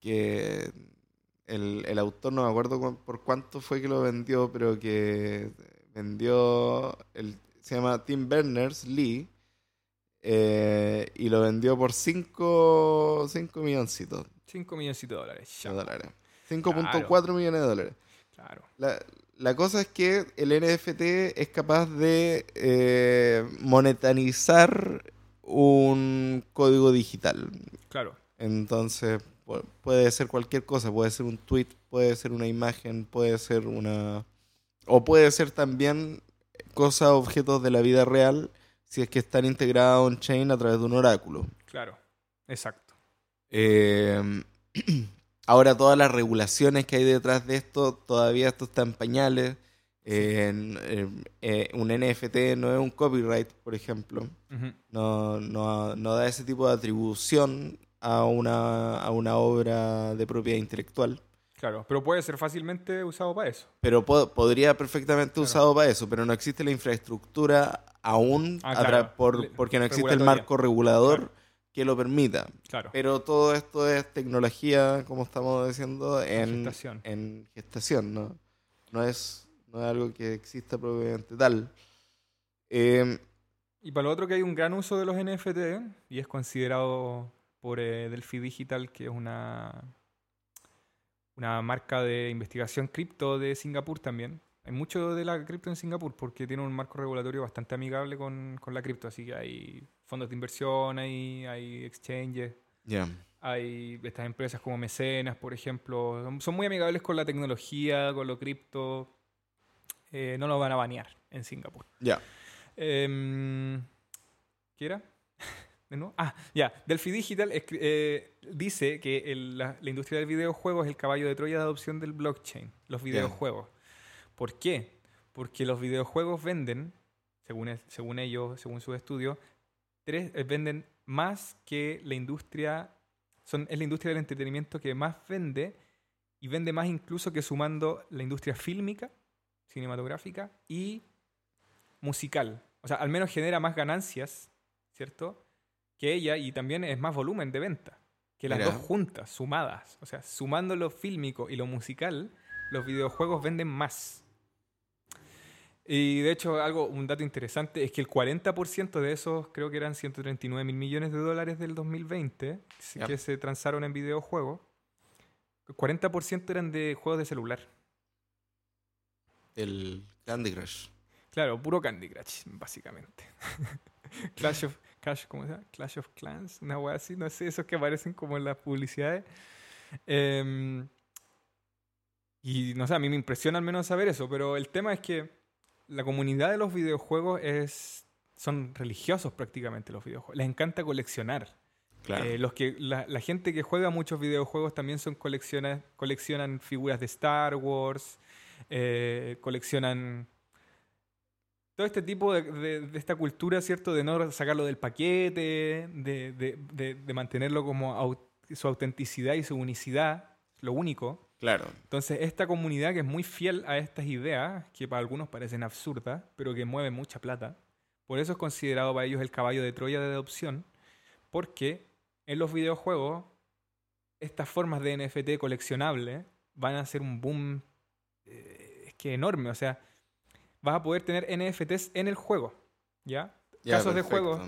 que el, el autor, no me acuerdo cu- por cuánto fue que lo vendió, pero que vendió, el, se llama Tim Berners-Lee, eh, y lo vendió por 5 milloncitos 5 milloncitos de dólares. de dólares. 5.4 millones de dólares. Claro. La, la cosa es que el NFT es capaz de eh, monetarizar un código digital. Claro. Entonces, pu- puede ser cualquier cosa, puede ser un tweet, puede ser una imagen, puede ser una... O puede ser también cosas, objetos de la vida real, si es que están integrados on-chain a través de un oráculo. Claro. Exacto. Eh, ahora todas las regulaciones que hay detrás de esto, todavía esto está en pañales. Eh, en- un NFT no es un copyright, por ejemplo. No, no, no da ese tipo de atribución a una, a una obra de propiedad intelectual. Claro. Pero puede ser fácilmente usado para eso. Pero po- podría perfectamente Claro. usado para eso, pero no existe la infraestructura aún Ah, claro. por- porque no existe el marco regulador Claro. que lo permita. Claro. Pero todo esto es tecnología, como estamos diciendo, en gestación. en gestación, ¿no? No es, no es algo que exista propiamente tal. Eh, Y para lo otro que hay un gran uso de los NFT y es considerado por eh, Delphi Digital, que es una, una marca de investigación cripto de Singapur también. Hay mucho de la cripto en Singapur porque tiene un marco regulatorio bastante amigable con, con la cripto, así que hay fondos de inversión, hay, hay exchanges, hay estas empresas como Mecenas, por ejemplo, son- son muy amigables con la tecnología, con lo cripto. Eh, no lo van a banear en Singapur. Ya. Em, ¿Qué era? ¿De nuevo? Ah, ya. Delphi Digital eh, dice que el- la, la industria del videojuego es el caballo de Troya de adopción del blockchain. Los videojuegos. ¿Por qué? Porque los videojuegos venden, según, ellos, según sus estudios, tres, eh, venden más que la industria. Son, es la industria del entretenimiento que más vende y vende más incluso que sumando la industria fílmica, cinematográfica y musical. O sea, al menos genera más ganancias, ¿cierto? Que ella y también es más volumen de venta. Que las Mira. dos juntas, sumadas. O sea, sumando lo fílmico y lo musical, los videojuegos venden más. Y de hecho, algo, un dato interesante es que el 40% de esos, creo que eran 139 mil millones de dólares del 2020, Ya. que se transaron en videojuegos, el 40% eran de juegos de celular. El Candy Crush. Claro, puro Candy Crush, básicamente. Clash of, Clash, ¿cómo se llama? Clash of Clans, una wea así, no sé, esos que aparecen como en las publicidades. Em, y no sé, a mí me impresiona al menos saber eso, pero el tema es que la comunidad de los videojuegos es son religiosos prácticamente los videojuegos. Les encanta coleccionar. Claro. Eh, los que, la, la gente que juega muchos videojuegos también son colecciona, coleccionan figuras de Star Wars, eh, coleccionan todo este tipo de, de- de esta cultura, ¿cierto? De no sacarlo del paquete, de, de- mantenerlo como su autenticidad y su unicidad, lo único. claro. Entonces, esta comunidad que es muy fiel a estas ideas, que para algunos parecen absurdas, pero que mueven mucha plata, por eso es considerado para ellos el caballo de Troya de adopción, porque en los videojuegos estas formas de NFT coleccionables van a ser un boom eh, es que enorme, o sea, vas a poder tener NFTs en el juego, ¿ya? Casos de juegos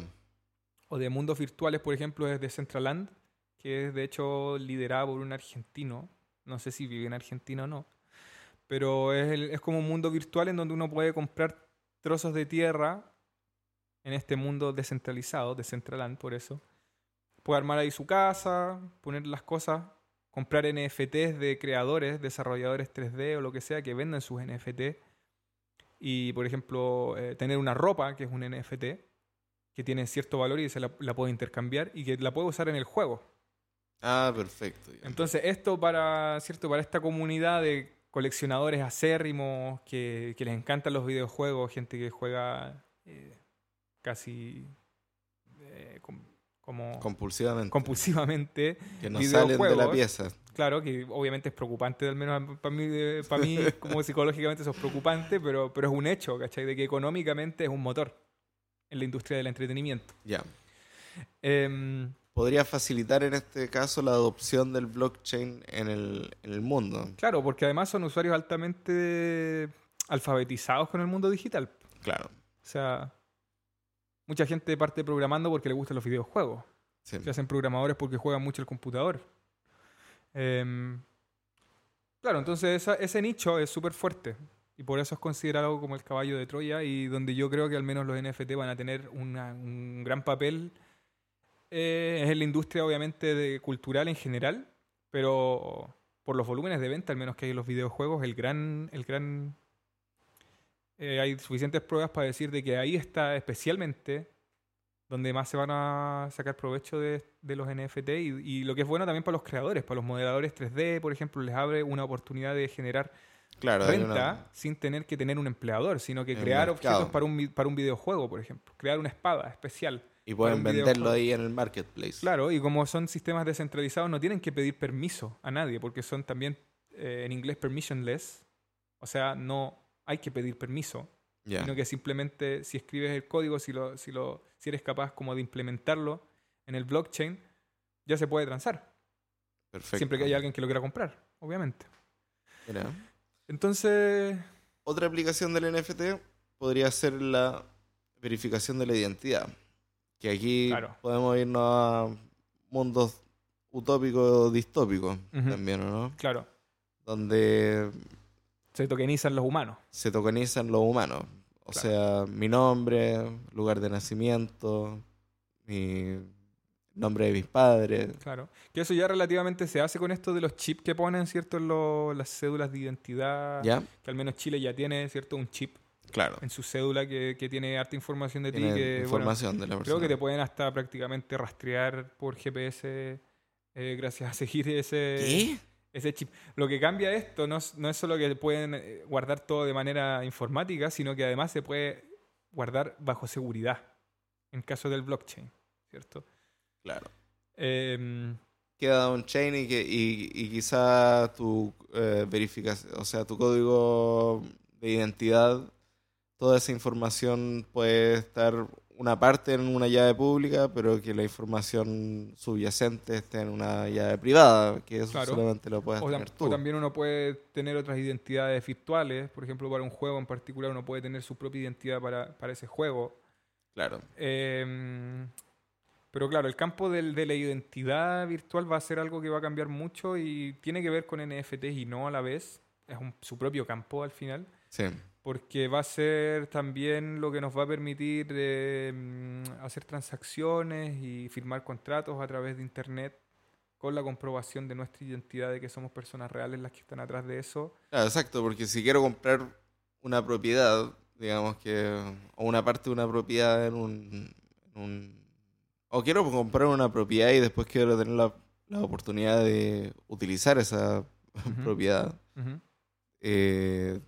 o de mundos virtuales, por ejemplo, es de Centraland, que es de hecho liderado por un argentino. No sé si vive en Argentina o no. Pero es, el- es como un mundo virtual en donde uno puede comprar trozos de tierra en este mundo descentralizado, de Centraland, por eso. Puede armar ahí su casa, poner las cosas, comprar NFTs de creadores, desarrolladores 3D o lo que sea que vendan sus NFT. Y, por ejemplo, eh, tener una ropa, que es un NFT, que tiene cierto valor y se la, la puede intercambiar y que la puede usar en el juego. Ah, perfecto. ya. Entonces, esto para, ¿cierto? para esta comunidad de coleccionadores acérrimos que, que les encantan los videojuegos, gente que juega eh, casi eh, como Compulsivamente. compulsivamente. que no salen de la pieza. Claro, que obviamente es preocupante, al menos para mí, para mí como psicológicamente eso es preocupante, pero, pero es un hecho, ¿cachai? De que económicamente es un motor en la industria del entretenimiento. Ya. Em, podría facilitar en este caso la adopción del blockchain en el, en el mundo. Claro, porque además son usuarios altamente alfabetizados con el mundo digital. Claro. O sea, mucha gente parte programando porque le gustan los videojuegos. sí. Se hacen programadores porque juegan mucho el computador. Em, claro, entonces esa- ese nicho es súper fuerte. Y por eso es considerado como el caballo de Troya y donde yo creo que al menos los NFT van a tener una- un gran papel. eh, es en la industria obviamente de, cultural en general, pero por los volúmenes de venta, al menos que hay en los videojuegos, el gran... El gran eh, hay suficientes pruebas para decir de que ahí está especialmente donde más se van a sacar provecho de, de los NFT y, y lo que es bueno también para los creadores, para los modeladores 3D, por ejemplo, les abre una oportunidad de generar Claro, renta una- sin tener que tener un empleador, sino que crear objetos para un, para un videojuego, por ejemplo, crear una espada especial. y pueden venderlo videojuego. ahí en el marketplace. Claro, y como son sistemas descentralizados, no tienen que pedir permiso a nadie, porque son también eh, en inglés permissionless, o sea, no hay que pedir permiso, Ya, sino que simplemente si escribes el código, si, lo, si, lo, si eres capaz como de implementarlo en el blockchain, ya se puede transar. perfecto. Siempre que haya alguien que lo quiera comprar, obviamente. Mira. Entonces, Otra aplicación del NFT podría ser la verificación de la identidad. Que aquí Claro. podemos irnos a mundos utópicos, distópicos Ujú. también, ¿o ¿no? claro, Donde se tokenizan los humanos. se tokenizan los humanos. O Claro. sea, mi nombre, lugar de nacimiento, mi nombre de mis padres. Claro. Que eso ya relativamente se hace con esto de los chips que ponen, ¿cierto? En lo- las cédulas de identidad. ¿Ya? Que al menos Chile ya tiene, ¿cierto? Un chip Claro. en su cédula que, que tiene harta información de ti. Bueno, información de la persona. creo que te pueden hasta prácticamente rastrear por GPS eh, gracias a seguir ese, ¿Qué? Ese chip. Lo que cambia esto no es, no es solo que pueden eh, guardar todo de manera informática, sino que además se puede guardar bajo seguridad en caso del blockchain, ¿cierto? Claro. Em, queda on-chain y, que, y, y quizá tu eh, verificación, o sea, tu código de identidad, toda esa información puede estar una parte en una llave pública, pero que la información subyacente esté en una llave privada, que eso Claro. solamente lo puedes o, tener tú. o también uno puede tener otras identidades virtuales, por ejemplo, para un juego en particular uno puede tener su propia identidad para, para ese juego. Claro. Em, pero claro, el campo del- de la identidad virtual va a ser algo que va a cambiar mucho y tiene que ver con NFTs y no a la vez. Es un- su propio campo al final. Sí. Porque va a ser también lo que nos va a permitir eh, mm, hacer transacciones y firmar contratos a través de Internet con la comprobación de nuestra identidad, de que somos personas reales las que están atrás de eso. Claro, exacto, porque si quiero comprar una propiedad, digamos que, o una parte de una propiedad en un, en un- o quiero comprar una propiedad y después quiero tener la, la oportunidad de utilizar esa propiedad, eh,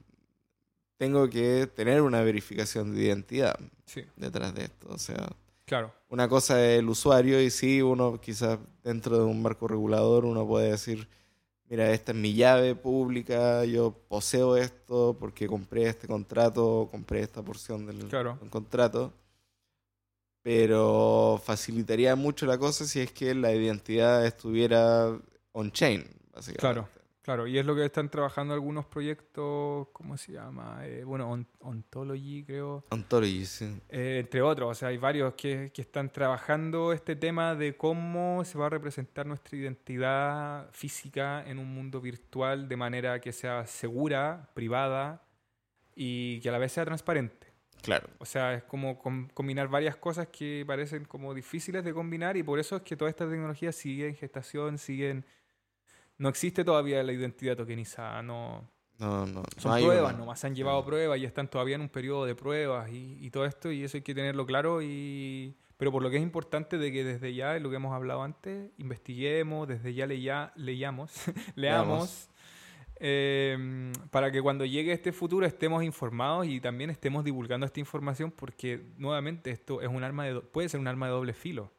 tengo que tener una verificación de identidad Sí, detrás de esto. O sea, claro. una cosa es el usuario y sí, uno quizás dentro de un marco regulador uno puede decir, mira, esta es mi llave pública, yo poseo esto porque compré este contrato, compré esta porción del, Claro. del contrato. Pero facilitaría mucho la cosa si es que la identidad estuviera on-chain, básicamente. Claro. Claro, y es lo que están trabajando algunos proyectos, ¿cómo se llama? Eh, bueno, On- Ontology, creo. Ontology, sí. Eh, entre otros, o sea, hay varios que, que están trabajando este tema de cómo se va a representar nuestra identidad física en un mundo virtual de manera que sea segura, privada y que a la vez sea transparente. Claro. O sea, es como com- combinar varias cosas que parecen como difíciles de combinar y por eso es que toda esta tecnología sigue en gestación, siguen... No existe todavía la identidad tokenizada, no, No, no, no son pruebas una- nomás, han llevado Sí. pruebas y están todavía en un periodo de pruebas y, y todo esto, y eso hay que tenerlo claro. Y, pero por lo que es importante de que desde ya, lo que hemos hablado antes, investiguemos, desde ya leya, leyamos, leamos, eh, para que cuando llegue este futuro estemos informados y también estemos divulgando esta información, porque nuevamente esto es un arma de puede ser un arma de doble filo.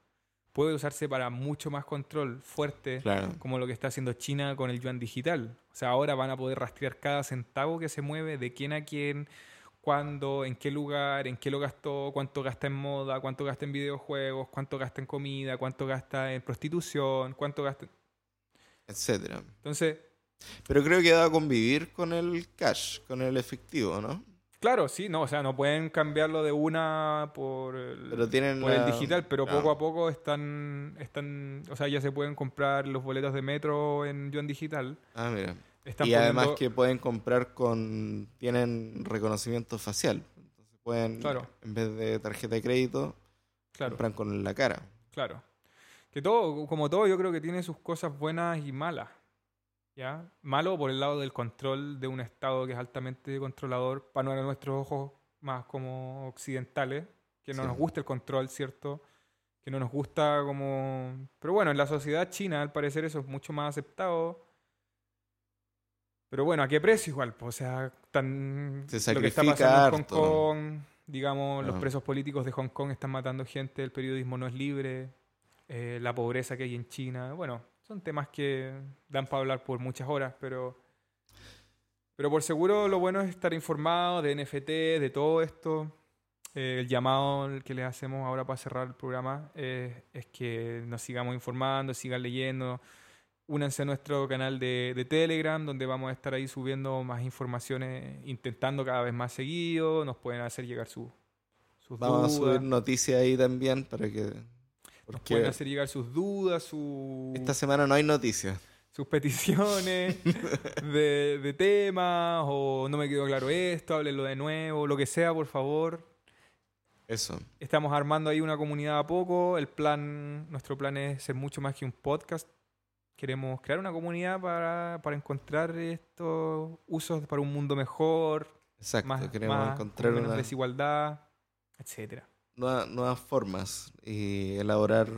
Puede usarse para mucho más control fuerte Claro. como lo que está haciendo China con el yuan digital. O sea, ahora van a poder rastrear cada centavo que se mueve, de quién a quién, cuándo, en qué lugar, en qué lo gastó, cuánto gasta en moda, cuánto gasta en videojuegos, cuánto gasta en comida, cuánto gasta en prostitución, cuánto gasta... etcétera. Entonces, Pero creo que va a convivir con el cash, con el efectivo, ¿no? Claro, sí, no, o sea, no pueden cambiarlo de una por el, Pero tienen por el la- digital, pero Claro. poco a poco están, están, o sea, ya se pueden comprar los boletos de metro en Yuan Digital. Ah, mira. Están y además que pueden comprar con... Tienen reconocimiento facial. Entonces pueden, Claro. en vez de tarjeta de crédito, Claro. compran con la cara. Claro. Que todo, como todo, yo creo que tiene sus cosas buenas y malas. ¿Ya? Malo por el lado del control de un Estado que es altamente controlador, para nuestros ojos más como occidentales, que no Sí. nos gusta el control, ¿cierto? Que no nos gusta como... Pero bueno, en la sociedad china, al parecer, eso es mucho más aceptado. Pero bueno, ¿a qué precio igual? Pues, o sea, tan... Se lo que está pasando en. Hong Kong, digamos, los Ah. presos políticos de Hong Kong están matando gente, el periodismo no es libre, eh, la pobreza que hay en China. Bueno, son temas que dan para hablar por muchas horas, pero, pero por seguro lo bueno es estar informado de NFT, de todo esto. Eh, el llamado que les hacemos ahora para cerrar el programa eh, es que nos sigamos informando, sigan leyendo. Únanse a nuestro canal de, de Telegram, donde vamos a estar ahí subiendo más informaciones, intentando cada vez más seguido. Nos pueden hacer llegar su- sus Vamos a dudas. subir noticias ahí también para que... Nos pueden hacer llegar sus dudas, su- esta semana no hay noticias. sus peticiones de, de temas, o no me quedó claro esto, háblenlo de nuevo, lo que sea, por favor. Eso. Estamos armando ahí una comunidad a poco. El plan, nuestro plan es ser mucho más que un podcast. Queremos crear una comunidad para, para encontrar estos usos para un mundo mejor, Exacto. más, Queremos más- encontrar con menos una- desigualdad, etcétera. Nueva- nuevas formas y elaborar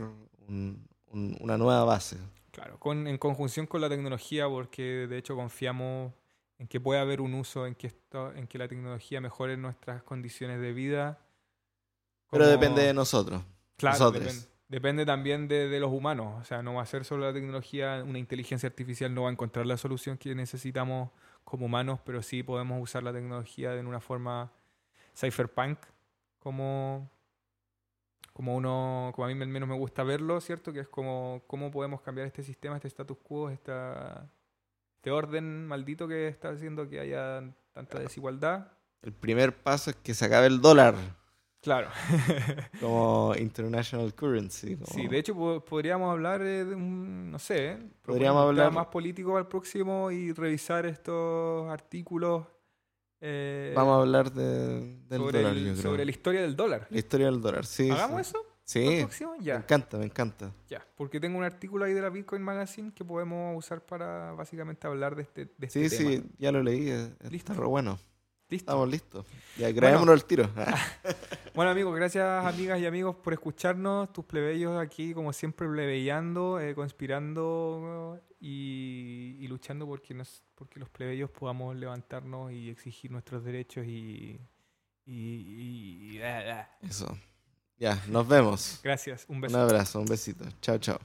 un- un- una nueva base. Claro, con, en conjunción con la tecnología, porque de hecho confiamos en que puede haber un uso, en que esto, en que la tecnología mejore nuestras condiciones de vida. Pero Como- depende de nosotros. Claro, depende también de, de los humanos. O sea, no va a ser solo la tecnología, una inteligencia artificial no va a encontrar la solución que necesitamos como humanos, pero sí podemos usar la tecnología de una forma cypherpunk, como, como uno, como a mí al menos me gusta verlo, ¿cierto? Que es como cómo podemos cambiar este sistema, este status quo, esta, este orden maldito que está haciendo que haya tanta desigualdad. El primer paso es que se acabe el dólar Claro. como international currency. como- Sí, de hecho po- podríamos hablar eh, de un, no sé, ¿eh? Podríamos hablar- más político al próximo y revisar estos artículos eh, Vamos a hablar de, del sobre, dólar, el- yo creo. sobre la historia del dólar. La historia del dólar, sí. ¿Hagamos sí. eso? ¿Al Sí, próximo? me Ya, encanta, me encanta. ya. Porque tengo un artículo ahí de la Bitcoin Magazine que podemos usar para básicamente hablar de este, de este Sí, tema. sí, ya lo leí. eh, Listo. Está bueno. ¿Listo? Estamos listos. Ya, grabémonos el tiro. Bueno amigos, gracias amigas y amigos por escucharnos, tus plebeyos aquí como siempre plebeyando, eh, conspirando y, y luchando porque, nos, porque los plebeyos podamos levantarnos y exigir nuestros derechos y... y- y- ah, ah. Eso. Ya, nos vemos. Gracias, un Un beso. abrazo, un besito. Chao, chao.